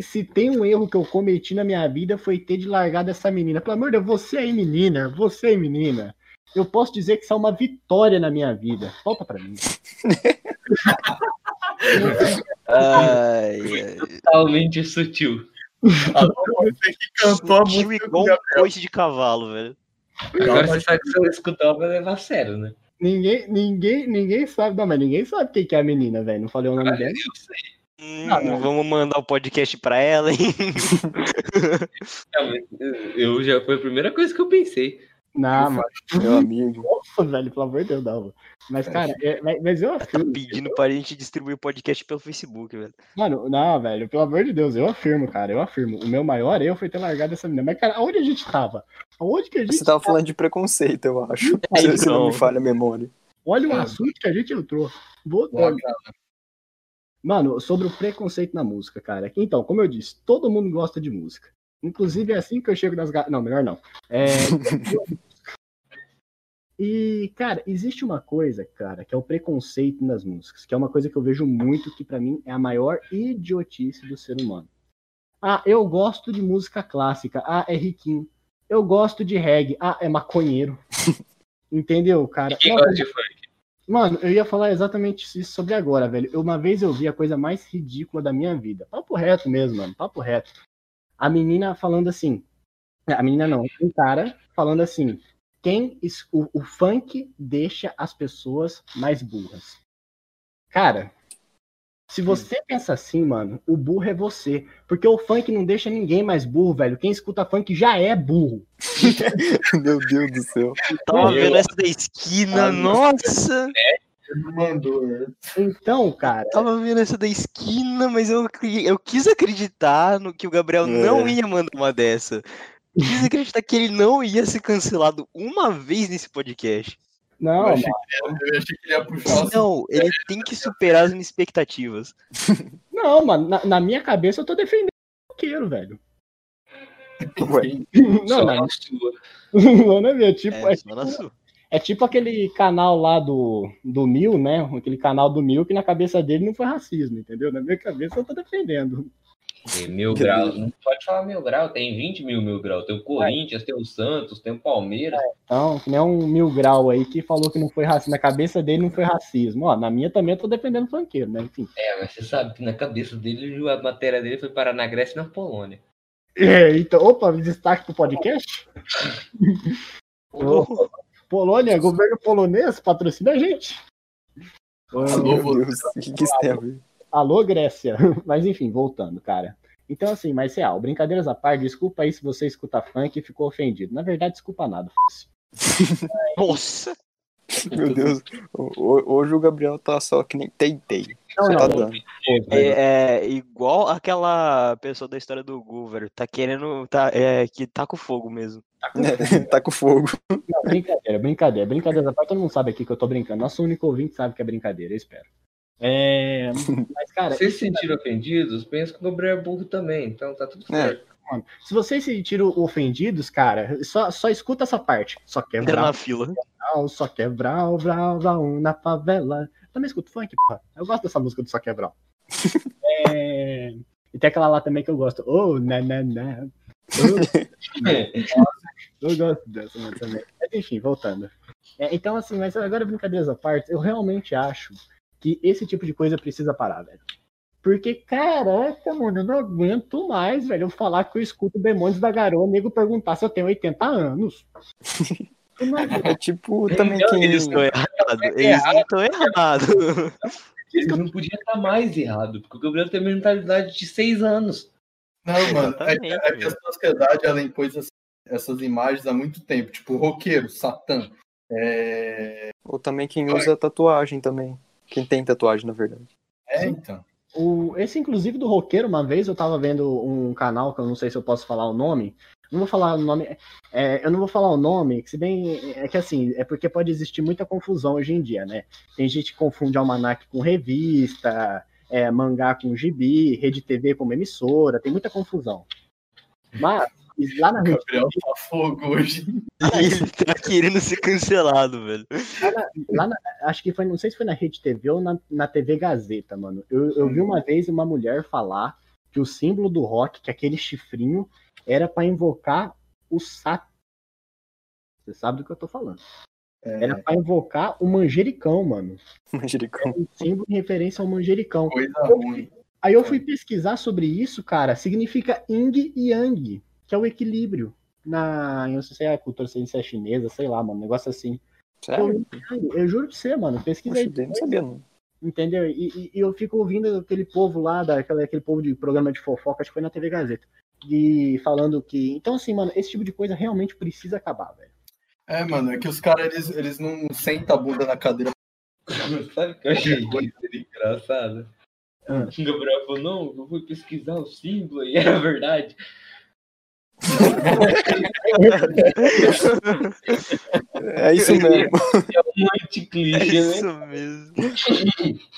S1: se tem um erro que eu cometi na minha vida foi ter de largar dessa menina. Pelo amor de Deus, você aí, menina, você aí, menina. Eu posso dizer que isso é uma vitória na minha vida. Volta pra mim.
S6: Ai, ai.
S5: Totalmente sutil.
S3: Você que cantou a música
S6: igual um coice de cavalo, velho.
S5: Agora você sabe que se eu escutar, vai levar a sério, né?
S1: Ninguém, ninguém, ninguém sabe. Não, mas ninguém sabe quem que é a menina, velho. Não falei o nome dela.
S5: Eu sei.
S6: Hum,
S1: Não, não.
S6: Vamos mandar o podcast pra ela, hein?
S5: Não, mas Eu já foi a primeira coisa que eu pensei.
S1: Não, mano.
S4: Meu amigo.
S1: Nossa, velho, pelo amor de Deus, não. Mas, cara, é- mas- mas eu
S6: Tá
S1: afirmo.
S6: pedindo pra gente distribuir o podcast pelo Facebook, velho.
S1: Mano, não, velho, pelo amor de Deus, eu afirmo, cara, eu afirmo. O meu maior erro foi ter largado essa menina. Mas, cara, aonde a gente tava? Aonde que a gente
S4: Você tava falando de preconceito, eu acho.
S1: Aí,
S4: Se, se não
S6: então.
S4: me falha a memória.
S1: Olha o
S3: É.
S1: assunto que a gente entrou. Voltando.
S3: agrada.
S1: Mano, sobre o preconceito na música, cara. Então, como eu disse, todo mundo gosta de música. Inclusive, é assim que eu chego nas. ga- Não, melhor não. É... e, cara, existe uma coisa, cara, que é o preconceito nas músicas, que é uma coisa que eu vejo muito, que pra mim é a maior idiotice do ser humano. Ah, eu gosto de música clássica. Ah, é riquinho. Eu gosto de reggae. Ah, é maconheiro. Entendeu, cara?
S5: Quem
S1: Nossa,
S5: gosta de funk?
S1: Mano, eu ia falar exatamente isso sobre agora, velho. Eu- Uma vez eu vi a coisa mais ridícula da minha vida. Papo reto mesmo, mano. Papo reto. A menina falando assim. A menina não, um cara falando assim. Quem o, o funk deixa as pessoas mais burras. Cara, se você pensa assim, mano, o burro é você. Porque o funk não deixa ninguém mais burro, velho. Quem escuta funk já é burro.
S4: Meu Deus do céu.
S6: Tava vendo essa da esquina,
S3: Ah,
S6: nossa!
S3: Mandou.
S1: Então, cara,
S6: Tava vendo essa da esquina, mas eu, eu quis acreditar no que o Gabriel não
S4: É.
S6: ia mandar uma dessa. Quis acreditar que ele não ia ser cancelado uma vez nesse podcast.
S1: Não,
S3: eu, achei que ele, eu achei que ele ia puxar.
S6: Não, ele tem que superar as minhas expectativas.
S1: Não, mano, na, na minha cabeça eu tô defendendo o roqueiro, velho.
S3: Enfim,
S1: Não,
S5: Só
S1: não,
S5: sua.
S1: não é meu, tipo,
S6: É,
S1: é,
S6: sua.
S1: é tipo aquele canal lá do, do Mil, né? Aquele canal do Mil que na cabeça dele não foi racismo, entendeu? Na minha cabeça eu tô defendendo.
S5: Tem mil graus. Não pode falar mil grau, tem 20 mil mil grau. Tem o Corinthians, tem o Santos, tem o Palmeiras.
S1: Então, que nem um Mil Grau aí que falou que não foi racismo. Na cabeça dele não foi racismo. Ó, na minha também eu tô defendendo o funkeiro, né? Enfim.
S5: É, mas você sabe que na cabeça dele, a matéria dele foi parar na Grécia e na Polônia.
S1: É, então, opa, destaque pro podcast. Polônia, governo polonês, patrocina a gente.
S3: Alô,
S4: Meu Deus, o que, que isso tem a ver?
S1: Alô, Grécia. Mas enfim, voltando, cara. Então, assim, mas real, brincadeiras à parte, desculpa aí se você escuta funk e ficou ofendido. Na verdade, desculpa nada. f***.
S6: Nossa!
S4: Meu Deus. Ho- ho- Hoje o Gabriel tá só que nem tentei.
S1: Não, não,
S4: tá
S1: não.
S4: dando.
S6: É, é igual aquela pessoa da história do Goover, tá querendo. Tá, é, que tá com fogo mesmo.
S4: tá com fogo.
S1: Não, brincadeira, brincadeira. Brincadeiras à parte, todo mundo sabe aqui que eu tô brincando. Nosso único ouvinte sabe que é brincadeira, eu espero. É... Mas, cara,
S5: Vocês se sentiram ofendidos? Pensa que o Gabriel é burro também, então tá tudo
S4: É.
S5: certo.
S1: se vocês se sentiram ofendidos, cara, só, só escuta essa parte. Só
S6: Entra na fila.
S1: só quer brau, brau, brau, na favela. Também escuto funk, porra. Eu gosto dessa música do Só quer brau. É... E tem aquela lá também que eu gosto. Oh, na, na, na. Eu gosto dessa mano, também. Mas enfim, voltando. É, então, assim, mas agora brincadeiras à parte, eu realmente acho que esse tipo de coisa precisa parar, velho. Porque, caraca, mano, eu não aguento mais, velho, eu falar que eu escuto Demônios da Garoa, nego perguntar se eu tenho 80 anos.
S4: É tipo também
S5: Então,
S4: quem.
S6: Eles estão errados. Eles não estão errados.
S5: Eles não podia estar mais errado, porque o Gabriel tem a mentalidade de seis anos.
S3: Não, mano, é,
S6: Exatamente,
S3: é que a sociedade ela impôs essas, essas imagens há muito tempo. Tipo, roqueiro, Satã. É,
S4: Ou também quem usa tatuagem também. Quem tem tatuagem, na verdade.
S3: é então.
S1: O, esse, inclusive, do roqueiro, uma vez eu tava vendo um canal, que eu não sei se eu posso falar o nome. Não vou falar o nome. é, eu não vou falar o nome, que se bem. É que assim, é porque pode existir muita confusão hoje em dia, né? Tem gente que confunde almanac com revista, é, mangá com gibi, rede TV com uma emissora, tem muita confusão. Mas, lá na
S3: O
S1: rede
S3: Gabriel tá fogo hoje.
S6: Ele tá querendo ser cancelado, velho.
S1: lá na- acho que foi, não sei se foi na Rede TV ou na, na TV Gazeta, mano. Eu, eu vi uma vez uma mulher falar que o símbolo do rock, que é aquele chifrinho, era pra invocar o Sat. Você sabe do que eu tô falando.
S3: É,
S1: Era pra invocar o manjericão, mano.
S4: Manjericão.
S1: Um símbolo em referência ao manjericão.
S3: coisa ruim.
S1: Aí eu fui pesquisar sobre isso, cara. Significa yin e yang, que é o equilíbrio. Na, eu não sei se é a cultura ciência chinesa, sei lá, mano, um negócio assim.
S4: Sério?
S1: Eu, eu juro pra você, mano. Pesquisa aí.
S4: Poxa, eu não sabia, não.
S1: Entendeu? E, e- e eu fico ouvindo aquele povo lá, daquela, aquele povo de programa de fofoca, acho que foi na TV Gazeta. E falando que. Então, assim, mano, esse tipo de coisa realmente precisa acabar, velho.
S3: É, mano, é que os caras, eles, eles não sentam a bunda na cadeira.
S5: Sabe o que eu achei isso engraçado?
S1: Ah.
S5: O Gabriel falou, não, eu fui pesquisar o símbolo e era verdade.
S4: É isso mesmo.
S5: É Muito
S6: É
S5: clichê, né?
S6: isso mesmo.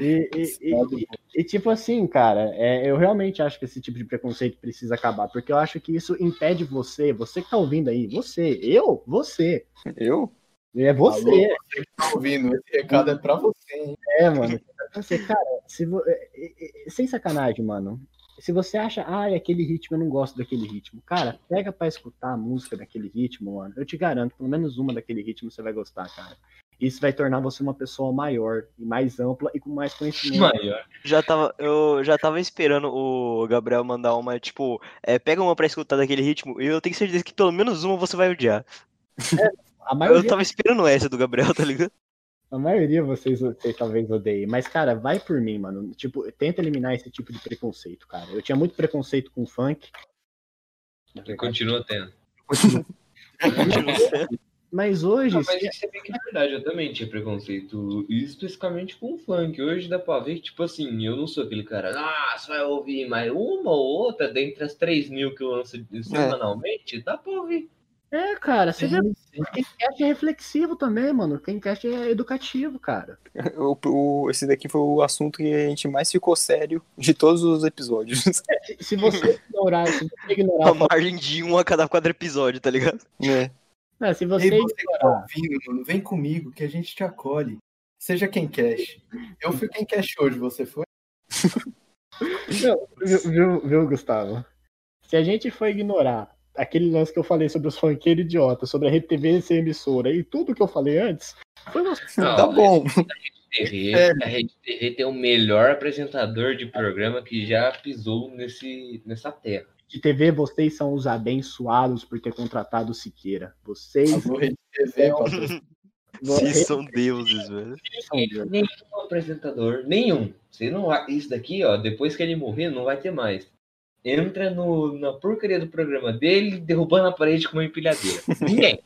S1: E, e- e- e- e, tipo assim, cara, é, eu realmente acho que esse tipo de preconceito precisa acabar, porque eu acho que isso impede você, você que tá ouvindo aí, você, eu, você,
S4: Eu?
S1: é você,
S3: Alô, você que tá ouvindo, esse recado é pra você, hein?
S1: é, mano. Você, cara, se vo- é, é, é, sem sacanagem, mano. Se você acha, ah, aquele ritmo, eu não gosto daquele ritmo. Cara, pega pra escutar a música daquele ritmo, mano. Eu te garanto, pelo menos uma daquele ritmo você vai gostar, cara. Isso vai tornar você uma pessoa maior e mais ampla e com mais conhecimento.
S5: Maior.
S6: Já tava, eu já tava esperando o Gabriel mandar uma, tipo, é, pega uma pra escutar daquele ritmo e eu tenho certeza que pelo menos uma você vai odiar.
S1: A
S6: Eu
S1: maioria
S6: tava esperando essa do Gabriel, tá ligado?
S1: A maioria vocês, vocês talvez odeiem, mas, cara, vai por mim, mano. Tipo, tenta eliminar esse tipo de preconceito, cara. Eu tinha muito preconceito com funk,
S5: E continua tendo.
S1: mas hoje,
S5: Não, mas isso é bem que é verdade, eu também tinha preconceito, especificamente com o funk. Hoje dá pra ver tipo assim, eu não sou aquele cara, ah, você vai ouvir mais uma ou outra dentre as 3 mil que eu lanço semanalmente, dá pra ouvir.
S1: É, cara, você vê, quem cast é reflexivo também, mano. Quem cast é educativo, cara.
S4: O, o- esse daqui foi o assunto que a gente mais ficou sério de todos os episódios.
S1: Se, se você ignorar, se você ignorar,
S6: Uma margem de um a cada quatro episódio, tá ligado?
S4: É.
S1: não, se
S3: Ei,
S1: você
S3: você que tá ouvindo, mano, vem comigo que a gente te acolhe. Seja quem cash. Eu fui quem cash hoje, você foi?
S1: Não, viu, viu, viu, Gustavo? Se a gente for ignorar aquele lance que eu falei sobre os funkeiros idiotas, sobre a Rede TV ser emissora e tudo que eu falei antes, foi uma
S5: Não,
S4: tá bom.
S3: É.
S5: a Rede TV tem o melhor apresentador de programa que já pisou nesse, nessa terra.
S1: de TV, vocês são os abençoados por ter contratado o Siqueira. Vocês.
S6: Vocês são deuses, velho.
S5: Nenhum apresentador, nenhum. Você não vai, isso daqui, ó, depois que ele morrer, não vai ter mais. Entra no, na porcaria do programa dele, derrubando a parede com uma empilhadeira. Ninguém.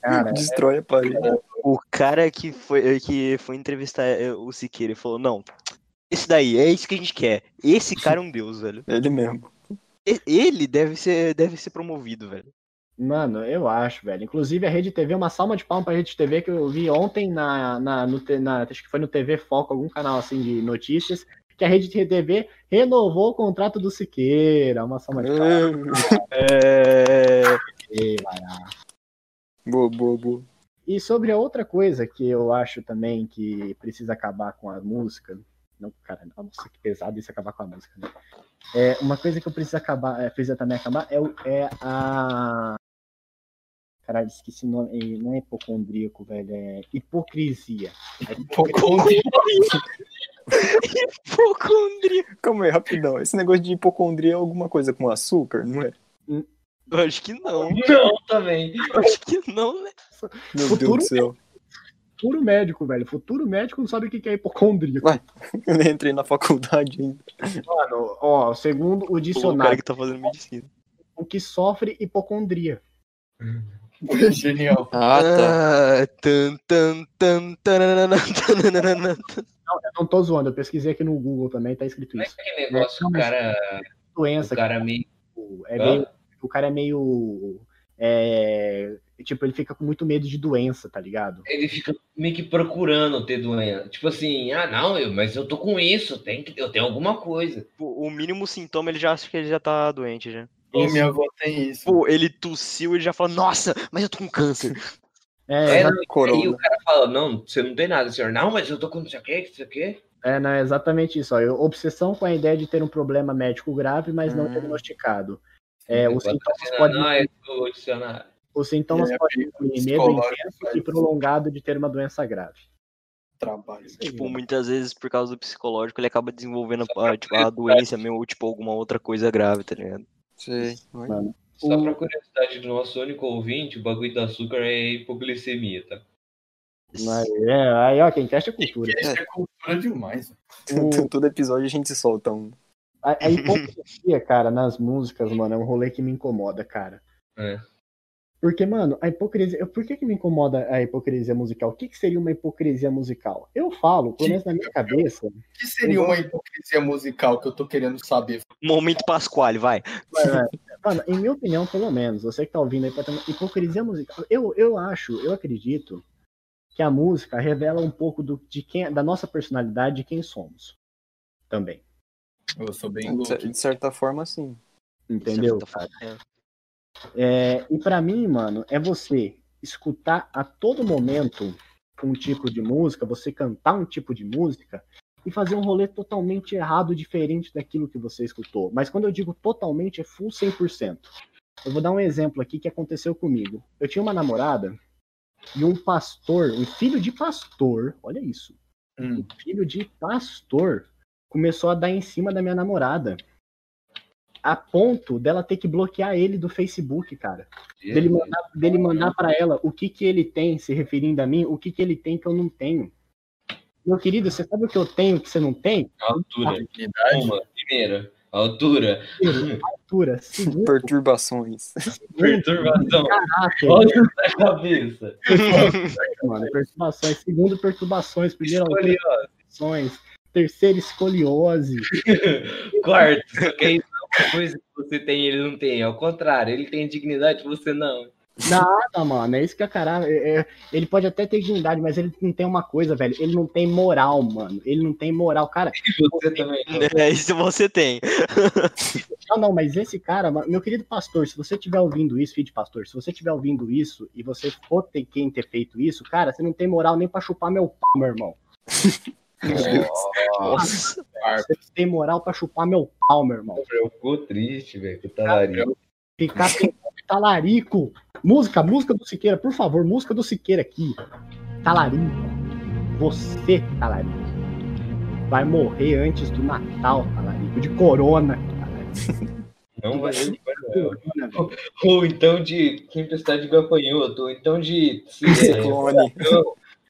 S1: Cara,
S4: Destrói a parede.
S6: O cara que foi, que foi entrevistar eh, o Siqueira e falou: Não, esse daí, é isso que a gente quer. Esse cara é um deus, velho.
S4: Ele mesmo.
S6: Ele deve ser, deve ser promovido, velho.
S1: Mano, eu acho, velho. Inclusive a Rede TV, uma salva de palmas pra Rede TV que eu vi ontem na, na, no, te- na- acho que foi no TV Foco, algum canal assim de notícias, que a Rede TV renovou o contrato do Siqueira. Uma salva de palmas.
S6: É.
S1: vai lá.
S4: Boa, boa, boa.
S1: E sobre a outra coisa que eu acho também que precisa acabar com a música. Não, cara, nossa, que pesado isso acabar com a música, né? É, uma coisa que eu preciso acabar, é, precisa também acabar é, é a. Caralho, esqueci o nome. é, Não é hipocondríaco, velho. É hipocrisia. A hipocrisia.
S6: Hipocondria.
S4: Calma aí, rapidão. Esse negócio de hipocondria é alguma coisa com açúcar, não é?
S6: Eu acho que não.
S5: Não, também.
S6: Eu acho que não, né?
S4: Meu
S1: Futuro
S4: Deus do céu.
S1: Futuro médico, velho. Futuro médico não sabe o que é hipocondríaco.
S4: Ué. Eu nem entrei na faculdade ainda.
S1: Mano, ó, segundo o
S6: O cara
S1: dicionário,
S6: que tá fazendo medicina.
S1: o que sofre hipocondria.
S3: Genial.
S4: Ah, tá.
S6: Ah, tananana.
S1: Eu não tô zoando, eu pesquisei aqui no Google também, tá escrito
S5: Mas
S1: isso.
S5: que negócio, o cara, o
S1: Doença,
S5: cara meio.
S1: é meio, o cara é meio. é, tipo, ele fica com muito medo de doença, tá ligado?
S5: Ele fica meio que procurando ter doença. Tipo assim, ah, não, eu, mas eu tô com isso, tem que, eu tenho alguma coisa.
S6: O o mínimo sintoma ele já acha que ele já tá doente já.
S3: Ô,
S1: Isso.
S3: minha avó tem isso.
S6: Pô, ele tossiu e já fala, nossa, mas eu tô com câncer.
S1: É,
S5: É, não, e aí
S4: Corona.
S5: o cara fala, não, você não tem nada, senhor. Não, mas eu tô com não sei o que, não sei o que.
S1: é, não, é exatamente isso. Ó. Obsessão com a ideia de ter um problema médico grave, mas não
S4: Hum.
S1: diagnosticado. É, os
S5: Enquanto
S1: sintomas
S5: você
S1: podem,
S5: não,
S1: os sintomas
S3: É,
S1: podem incluir medo
S3: psicológico,
S1: intenso e prolongado de ter uma doença grave.
S3: Trabalho.
S6: Tipo, muitas vezes, por causa do psicológico, ele acaba desenvolvendo a, tipo, a doença mesmo, ou tipo, alguma outra coisa grave, tá ligado?
S4: Sei.
S1: Mano,
S5: Só
S1: o-
S5: pra curiosidade do nosso único ouvinte, o bagulho do açúcar é hipoglicemia, tá?
S1: mas, é, aí, ó, quem quer é cultura.
S3: Isso é cultura demais.
S1: O-
S4: Todo episódio a gente solta um.
S1: A, a hipocrisia, cara, nas músicas, mano, é um rolê que me incomoda, cara.
S5: É.
S1: Porque, mano, a hipocrisia. Por que, que me incomoda a hipocrisia musical? O que, que seria uma hipocrisia musical? Eu falo, pelo menos na minha cabeça.
S3: O que seria uma hipocrisia musical que eu tô querendo saber?
S6: Momento Pasquale, vai.
S1: Vai, vai. Mano, em minha opinião, pelo menos, você que tá ouvindo aí pode ter uma hipocrisia musical. Eu, eu acho, eu acredito que a música revela um pouco do, de quem, da nossa personalidade, de quem somos. Também.
S3: Eu sou bem
S4: De
S3: louco.
S4: de certa forma, sim.
S1: Entendeu?
S6: Forma,
S1: É, e pra mim, mano, é você escutar a todo momento um tipo de música, você cantar um tipo de música e fazer um rolê totalmente errado, diferente daquilo que você escutou. Mas quando eu digo totalmente, é full 100%. Eu vou dar um exemplo aqui que aconteceu comigo. Eu tinha uma namorada e um pastor, um filho de pastor, olha isso,
S3: Hum.
S1: um filho de pastor começou a dar em cima da minha namorada. A ponto dela ter que bloquear ele do Facebook, cara dele mandar, dele mandar para ela o que que ele tem, se referindo a mim, o que que ele tem que eu não tenho. Meu querido, você sabe o que eu tenho que você não tem?
S5: Altura.
S3: Dignidade.
S5: Uma, primeira. Altura.
S1: Altura. Segundo,
S4: Perturbações.
S5: Perturbação.
S1: caráter.
S5: Olha na cabeça.
S1: Mano, perturbações. Segundo, perturbações. Primeiro, alterações. Terceiro, escoliose.
S5: Quarto. Só que aí uma coisa que você tem ele não tem. Ao contrário, ele tem dignidade, você não.
S1: Nada, mano. É isso que a é- é- ele pode até ter dignidade, mas ele não tem uma coisa, velho. Ele não tem moral, mano. Ele não tem moral. Cara,
S5: você também. não.
S6: É, isso você tem.
S1: Não, não, mas esse cara, meu querido pastor, se você estiver ouvindo isso, filho de pastor, se você estiver ouvindo isso e você for ter quem ter feito isso, cara, você não tem moral nem pra chupar meu pau, meu irmão.
S6: Nossa.
S1: Você tem moral pra chupar meu pau, meu irmão.
S5: Eu fico triste, velho, com o talarico.
S1: Ficar em talarico. Música, música do Siqueira, por favor, música do Siqueira aqui. Talarico. Você, talarico. Vai morrer antes do Natal, talarico. De corona, talarico.
S5: Não vai ser
S1: Corona, velho.
S5: Ou então de tempestade de gafanhoto, ou então de.
S4: Ciclone.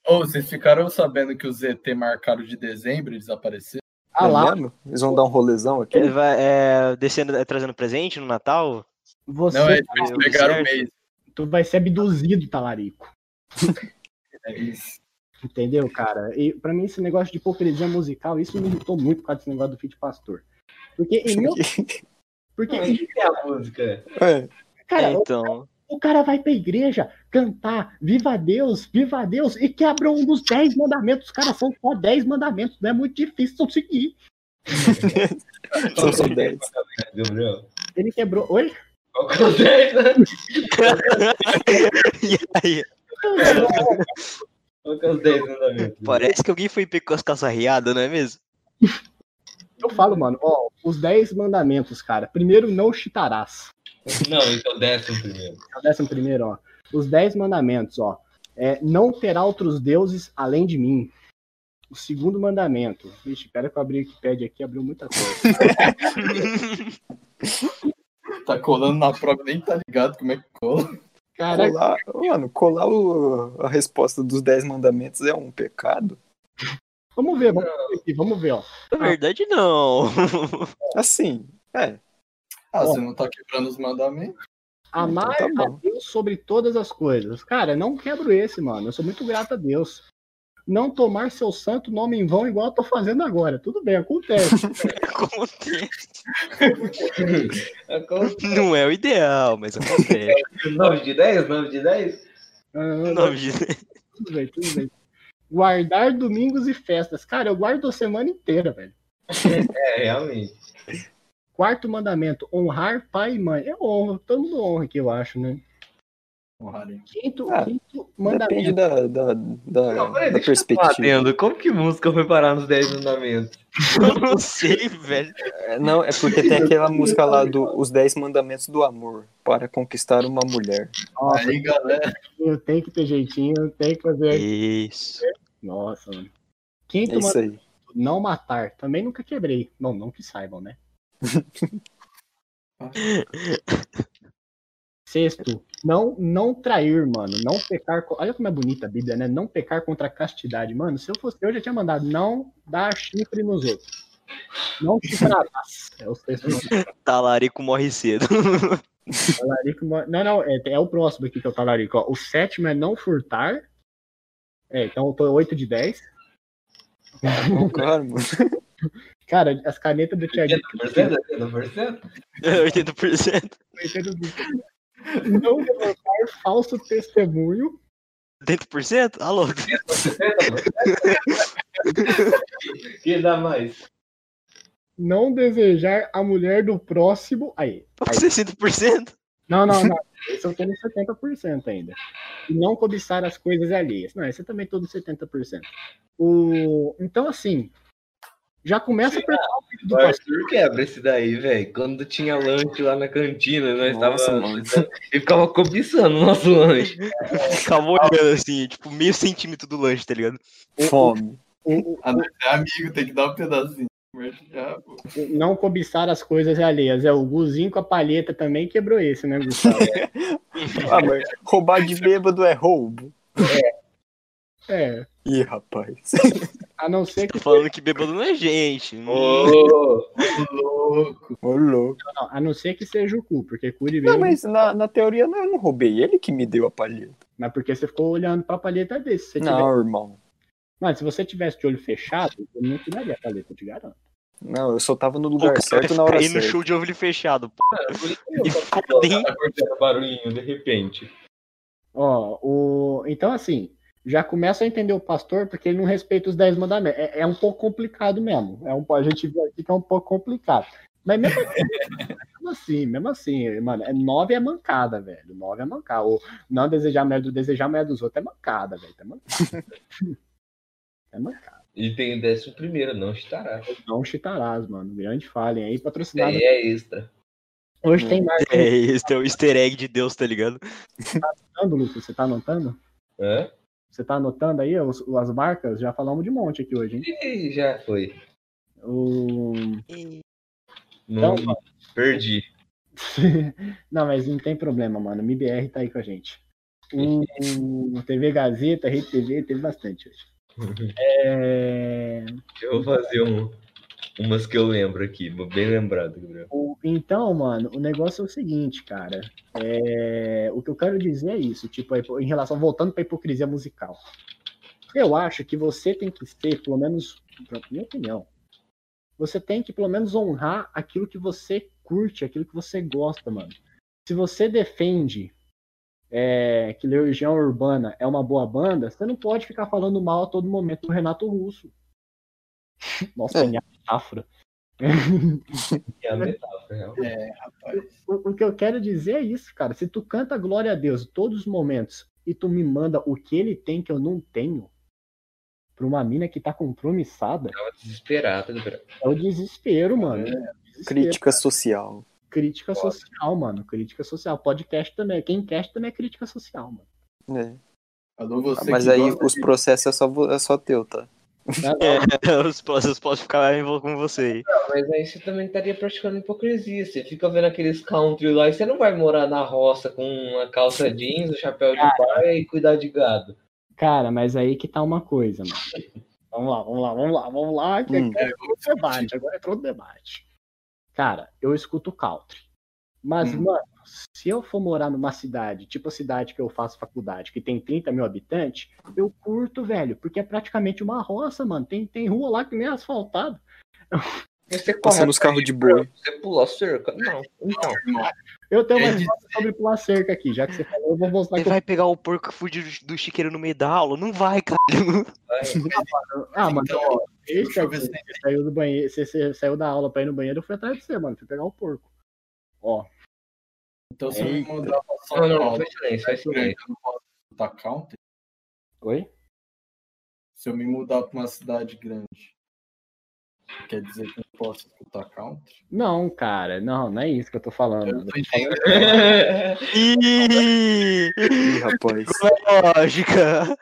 S3: Ô, vocês ficaram sabendo que os ET marcaram de dezembro eles apareceram?
S1: Ah lá,
S4: É mesmo? Eles vão dar um rolezão aqui?
S6: Ele vai é, descendo, é, trazendo presente no Natal?
S1: você,
S3: Não, eles, eles pegaram o mês.
S1: tu vai ser abduzido, talarico.
S3: É isso.
S1: Entendeu, cara? E pra mim esse negócio de hipocrisia musical, isso me irritou muito por causa desse negócio do Fit Pastor. Porque, em meu, porque
S5: Mas o que é a música?
S4: É,
S1: cara,
S6: É, então.
S1: o, o cara vai pra igreja cantar Viva Deus, Viva Deus, e quebra um dos dez mandamentos. Os caras são só dez mandamentos, não é muito difícil de seguir.
S4: são só 10.
S5: Gabriel?
S1: Ele quebrou. Oi?
S5: Qual que é o 10, né?
S6: e aí?
S5: Qual que é os 10 mandamentos?
S6: Parece que alguém foi com as calças riadas, não é mesmo?
S1: Eu falo, mano, ó, os dez mandamentos, cara. Primeiro, não chitarás.
S5: Não, esse é o décimo primeiro.
S1: É o décimo primeiro, ó. Os dez mandamentos, ó. É, não terá outros deuses além de mim. O segundo mandamento. Vixe, pera que eu abri o Wikipedia aqui, abriu muita coisa.
S3: Tá colando na prova, nem tá ligado como é que cola.
S1: Caraca,
S4: Colar, mano, colar o- a resposta dos 10 mandamentos é um pecado?
S1: Vamos ver, vamos ver aqui, vamos ver, ó.
S6: Na verdade, não.
S4: Assim, é.
S3: Ah, você não tá quebrando os mandamentos?
S1: Amar
S4: Então tá
S1: a. Deus sobre todas as coisas. Cara, não quebro esse, mano. Eu sou muito grato a Deus. Não tomar seu santo nome em vão igual eu tô fazendo agora. Tudo bem, acontece.
S6: Acontece.
S5: Acontece.
S6: Não é o ideal, mas acontece.
S5: 9 de 10? 9 de 10?
S1: Ah,
S6: Nome de-
S1: tudo bem, tudo bem. Guardar domingos e festas. Cara, eu guardo a semana inteira, velho.
S5: É, realmente.
S1: Quarto mandamento, honrar pai e mãe. É honra, todo mundo honra aqui, eu acho, né? Quinto,
S4: Ah,
S1: quinto
S4: Depende
S1: mandamento.
S4: da, da, da,
S5: Não, peraí,
S4: da perspectiva.
S5: Como que música foi parar nos 10 mandamentos?
S6: Eu não sei, velho.
S4: É, Não, é porque tem aquela música lá do Os 10 Mandamentos do Amor para conquistar uma mulher.
S1: Nossa,
S3: Aí, galera,
S1: tem que ter jeitinho, tem que fazer.
S6: Isso.
S1: Nossa, mano. Quinto
S4: É isso
S1: mandamento,
S4: aí.
S1: não matar. Também nunca quebrei. Não, não que saibam, né? Sexto, não, não trair, mano. Não pecar. Olha como é bonita a Bíblia, né? Não pecar contra a castidade. Mano, se eu fosse eu, já tinha mandado não dar chifre nos outros. Não chifrarás. É o sexto.
S6: Talarico morre cedo.
S1: Talarico mo- Não, não, é, é o próximo aqui que é o talarico. Ó. O sétimo é não furtar. É, então eu tô 8 de 10.
S4: Não, claro, mano.
S1: Cara, as canetas do Thiaguinho.
S5: 80%? 80%?
S6: 80%.
S1: Não levantar falso testemunho.
S6: 80%? Alô?
S5: 70%? Quem dá mais?
S1: Não desejar a mulher do próximo. Aí. aí.
S6: 60%?
S1: Não, não, não. Esse eu tô no 70% ainda. E não cobiçar as coisas alheias. Não, esse eu também tô no 70%. O... Então, assim, já começa a apertar o peito do
S5: O
S1: pastor.
S5: Arthur quebra esse daí, velho. Quando tinha lanche lá na cantina, nós
S4: Nossa,
S5: tava.
S4: mano.
S5: Ele ficava cobiçando o nosso lanche.
S6: Ficava olhando assim, tipo, meio centímetro do lanche, tá ligado?
S4: Fome.
S3: Ah, é amigo, tem que dar um pedacinho.
S1: Não cobiçar as coisas alheias. É o Guzinho com a palheta também quebrou esse, né, Gustavo?
S4: Ah, mas roubar de bêbado é roubo.
S1: É.
S4: Ih, rapaz.
S1: A não ser
S6: Tá
S1: que
S6: falando que bêbado não é gente.
S5: Ô,
S3: louco.
S4: Ô, louco.
S1: não, a não ser que seja o cu, porque cu de
S4: Não,
S1: bêbado,
S4: mas na, na teoria não, eu não roubei. Ele que me deu a palheta.
S1: mas porque você ficou olhando pra palheta desse. Tiver-
S4: Não, irmão.
S1: Mano, se você tivesse de olho fechado, eu não te daria a palheta, eu te garanto.
S4: Não, eu só tava no
S6: Pô,
S4: lugar
S6: cara,
S4: certo na hora
S6: cair no
S4: certa.
S6: show de ouvido fechado, pô.
S5: E
S6: fodem.
S5: tá cortando barulhinho de repente.
S1: Ó, o... Então, assim, já começa a entender o pastor porque ele não respeita os 10 mandamentos. É, é um pouco complicado mesmo. É um... A gente viu aqui que é um pouco complicado. Mas mesmo assim, mesmo assim, mesmo assim, mano, é 9 é mancada, velho. 9 é mancada. Ou não desejar a mulher do desejar a mulher dos outros é mancada, velho. É mancada. É mancada.
S5: E tem o décimo primeiro, não estará.
S1: Não chitarás, mano. Grande falha aí,
S5: Isso
S1: patrocinado.
S5: aí é extra.
S1: Hoje tem mais.
S6: É, esse é o easter egg de Deus, tá ligado?
S1: anotando, Lucas? Você tá anotando?
S5: Hã?
S1: Você tá anotando aí os- as marcas? Já falamos de monte aqui hoje, hein?
S5: Ih, já foi.
S1: O...
S5: Não,
S1: Então,
S5: perdi.
S1: Não, mas não tem problema, mano. O MBR tá aí com a gente. O TV Gazeta, Rede TV, teve bastante hoje. É,
S5: Eu vou fazer um, umas que eu lembro aqui, bem lembrado, Gabriel.
S1: Então, mano, o negócio é o seguinte, cara. É, O que eu quero dizer é isso, tipo, é, em relação, voltando pra hipocrisia musical. Eu acho que você tem que ser, pelo menos, na minha opinião, você tem que pelo menos honrar aquilo que você curte, aquilo que você gosta, mano. Se você defende é, que Legião Urbana é uma boa banda, você não pode ficar falando mal a todo momento do Renato Russo. Nossa,
S4: É.
S1: minha metáfora.
S5: É a metáfora, real.
S3: É, rapaz.
S1: O, o que eu quero dizer é isso, cara. Se tu canta glória a Deus em todos os momentos e tu me manda o que ele tem que eu não tenho, pra uma mina que tá compromissada,
S5: Tava Gabriel.
S1: é o desespero, mano. É o desespero.
S4: Crítica social.
S1: Crítica social, mano. Crítica social. Podcast também. Quem cast também é crítica social, mano.
S4: É.
S3: Alô, você
S4: Mas aí os
S3: de-
S4: processos é só, é só teu, tá?
S6: É, os próximos podem ficar com você aí.
S5: Mas aí você também estaria praticando hipocrisia. Você fica vendo aqueles country lá e você não vai morar na roça com uma calça jeans, um chapéu de praia e cuidar de gado.
S1: Cara, mas aí que tá uma coisa, mano. Vamos lá, vamos lá, vamos lá, vamos lá. Que
S4: Hum.
S1: no debate, agora entrou no debate. Cara, eu escuto country. Mas,
S3: Hum.
S1: mano, se eu for morar numa cidade, tipo a cidade que eu faço faculdade, que tem 30 mil habitantes, eu curto, velho, porque é praticamente uma roça, mano. Tem, tem rua lá que nem é asfaltada.
S5: Você corre
S4: Passando os carros de boi.
S5: Você pula a cerca? Não. Então.
S1: Eu tenho uma
S3: É
S1: resposta sobre pular cerca aqui, já que você falou, eu vou mostrar
S6: Você
S1: que eu...
S6: vai pegar o porco fudido do chiqueiro no meio da aula? Não vai, cara.
S5: Vai.
S1: Ah, mano,
S3: Então,
S1: ó, esse
S3: deixa eu ver
S1: aqui,
S3: se-
S1: você saiu do banheiro, você, você saiu da aula pra ir no banheiro, eu fui atrás de você, mano. Fui pegar o porco. Ó,
S3: Então, se eu me mudar pra São
S5: Não, não, não,
S3: Paulo,
S5: faz silêncio, faz
S3: eu
S5: silêncio.
S3: não posso escutar country?
S1: oi?
S3: Se eu me mudar pra uma cidade grande, quer dizer que eu não posso escutar country?
S1: Não, cara, não, não é isso que eu tô falando.
S3: Eu tô entendendo.
S6: Ih,
S4: rapaz.
S6: lógica.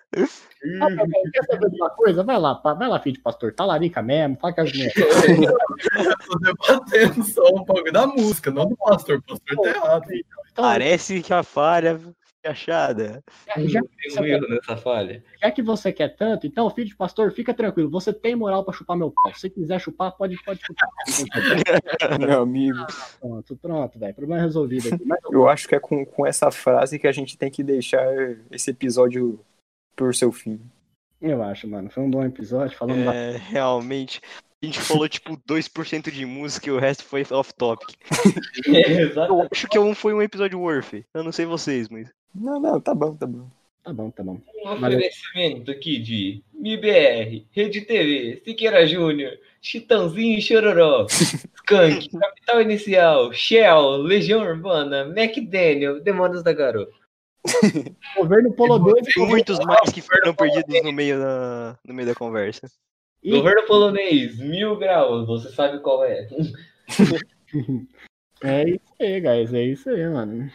S1: Ah, tá Quer saber de uma coisa? Vai lá, vai lá, filho de pastor, talarica mesmo, fala com as minhas.
S3: Eu tô debatendo só o bagulho da música, não do pastor. O pastor tá errado.
S1: Então,
S6: Parece que a falha achada.
S1: já,
S5: Tem um erro nessa falha.
S1: já que você quer tanto, então, filho de pastor, fica tranquilo, você tem moral pra chupar meu pau. Se quiser chupar, pode, pode chupar.
S4: Meu amigo.
S1: Pronto, pronto, velho. Problema resolvido aqui. Mas,
S4: Eu acho que é com, com essa frase que a gente tem que deixar esse episódio por seu fim.
S1: eu acho, mano, foi um bom episódio, falando da
S6: É, realmente. A gente falou tipo 2% de música e o resto foi off-topic.
S5: É.
S6: Eu acho que um foi um episódio worth. Eu não sei vocês, mas.
S4: Não, não, tá bom, tá bom.
S1: Tá bom, tá bom.
S5: Um
S1: Valeu.
S5: oferecimento aqui de MIBR, Rede TV, Siqueira Júnior, Chitãozinho e Chororó, Skank, Capital Inicial, Shell, Legião Urbana, McDaniel, Demônios da Garota.
S1: Governo Polo 2
S6: Tem muitos mais que foram perdidos no meio da, no meio da conversa.
S1: e
S5: Governo polonês, mil graus, você sabe qual é.
S1: É isso aí, guys. É isso aí, mano.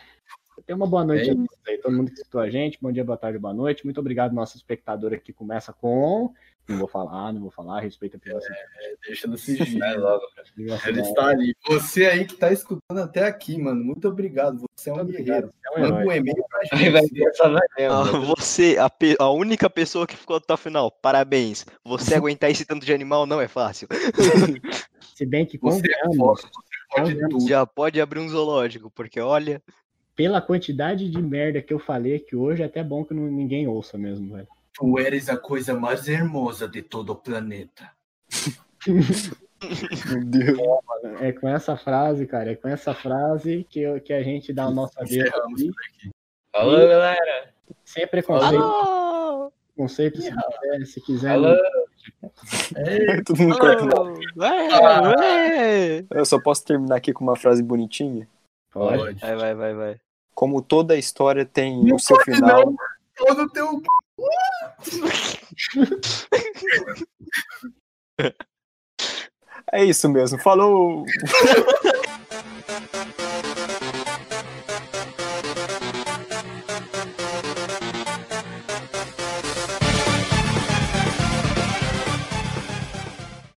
S1: Tenha uma boa noite
S3: É
S1: a todos aí, todo mundo que escutou a gente. Bom dia, boa tarde, boa noite. Muito obrigado, nosso espectador aqui. Começa com. Não vou falar, não vou falar, respeita a privacidade.
S3: Deixa no sigilo.
S5: Vai logo.
S3: Ele está ali. Você aí que tá escutando até aqui, mano. Muito obrigado. Você é um
S1: Muito
S3: guerreiro.
S1: é um
S3: Manda um e-mail pra
S5: Aí vai
S3: gente.
S5: ver essa vai
S6: Ah,
S5: mesmo.
S6: você, a, pe- a única pessoa que ficou até o final, parabéns. Você aguentar esse tanto de animal não é fácil.
S1: Se bem que
S3: Você é foda, você pode.
S6: Já pode abrir um zoológico, porque olha.
S1: Pela quantidade de merda que eu falei aqui hoje, é até bom que não- ninguém ouça mesmo, velho.
S3: Tu eres a coisa mais hermosa de todo o planeta.
S4: Meu Deus.
S1: É com essa frase, cara, é com essa frase que, eu- que a gente dá a nossa
S3: aqui.
S5: Falou, galera.
S1: Sem preconceito,
S6: Alô!
S1: preconceito se quiser, se quiser.
S5: Alô.
S4: Todo mundo corta.
S6: Alô! Ué, ué!
S4: Eu só posso terminar aqui com uma frase bonitinha.
S1: Pode.
S6: Vai, vai, vai, vai.
S4: Como toda história tem
S3: Não
S4: o seu
S3: pode
S4: final.
S3: não. Todo teu.
S4: É isso mesmo. Falou!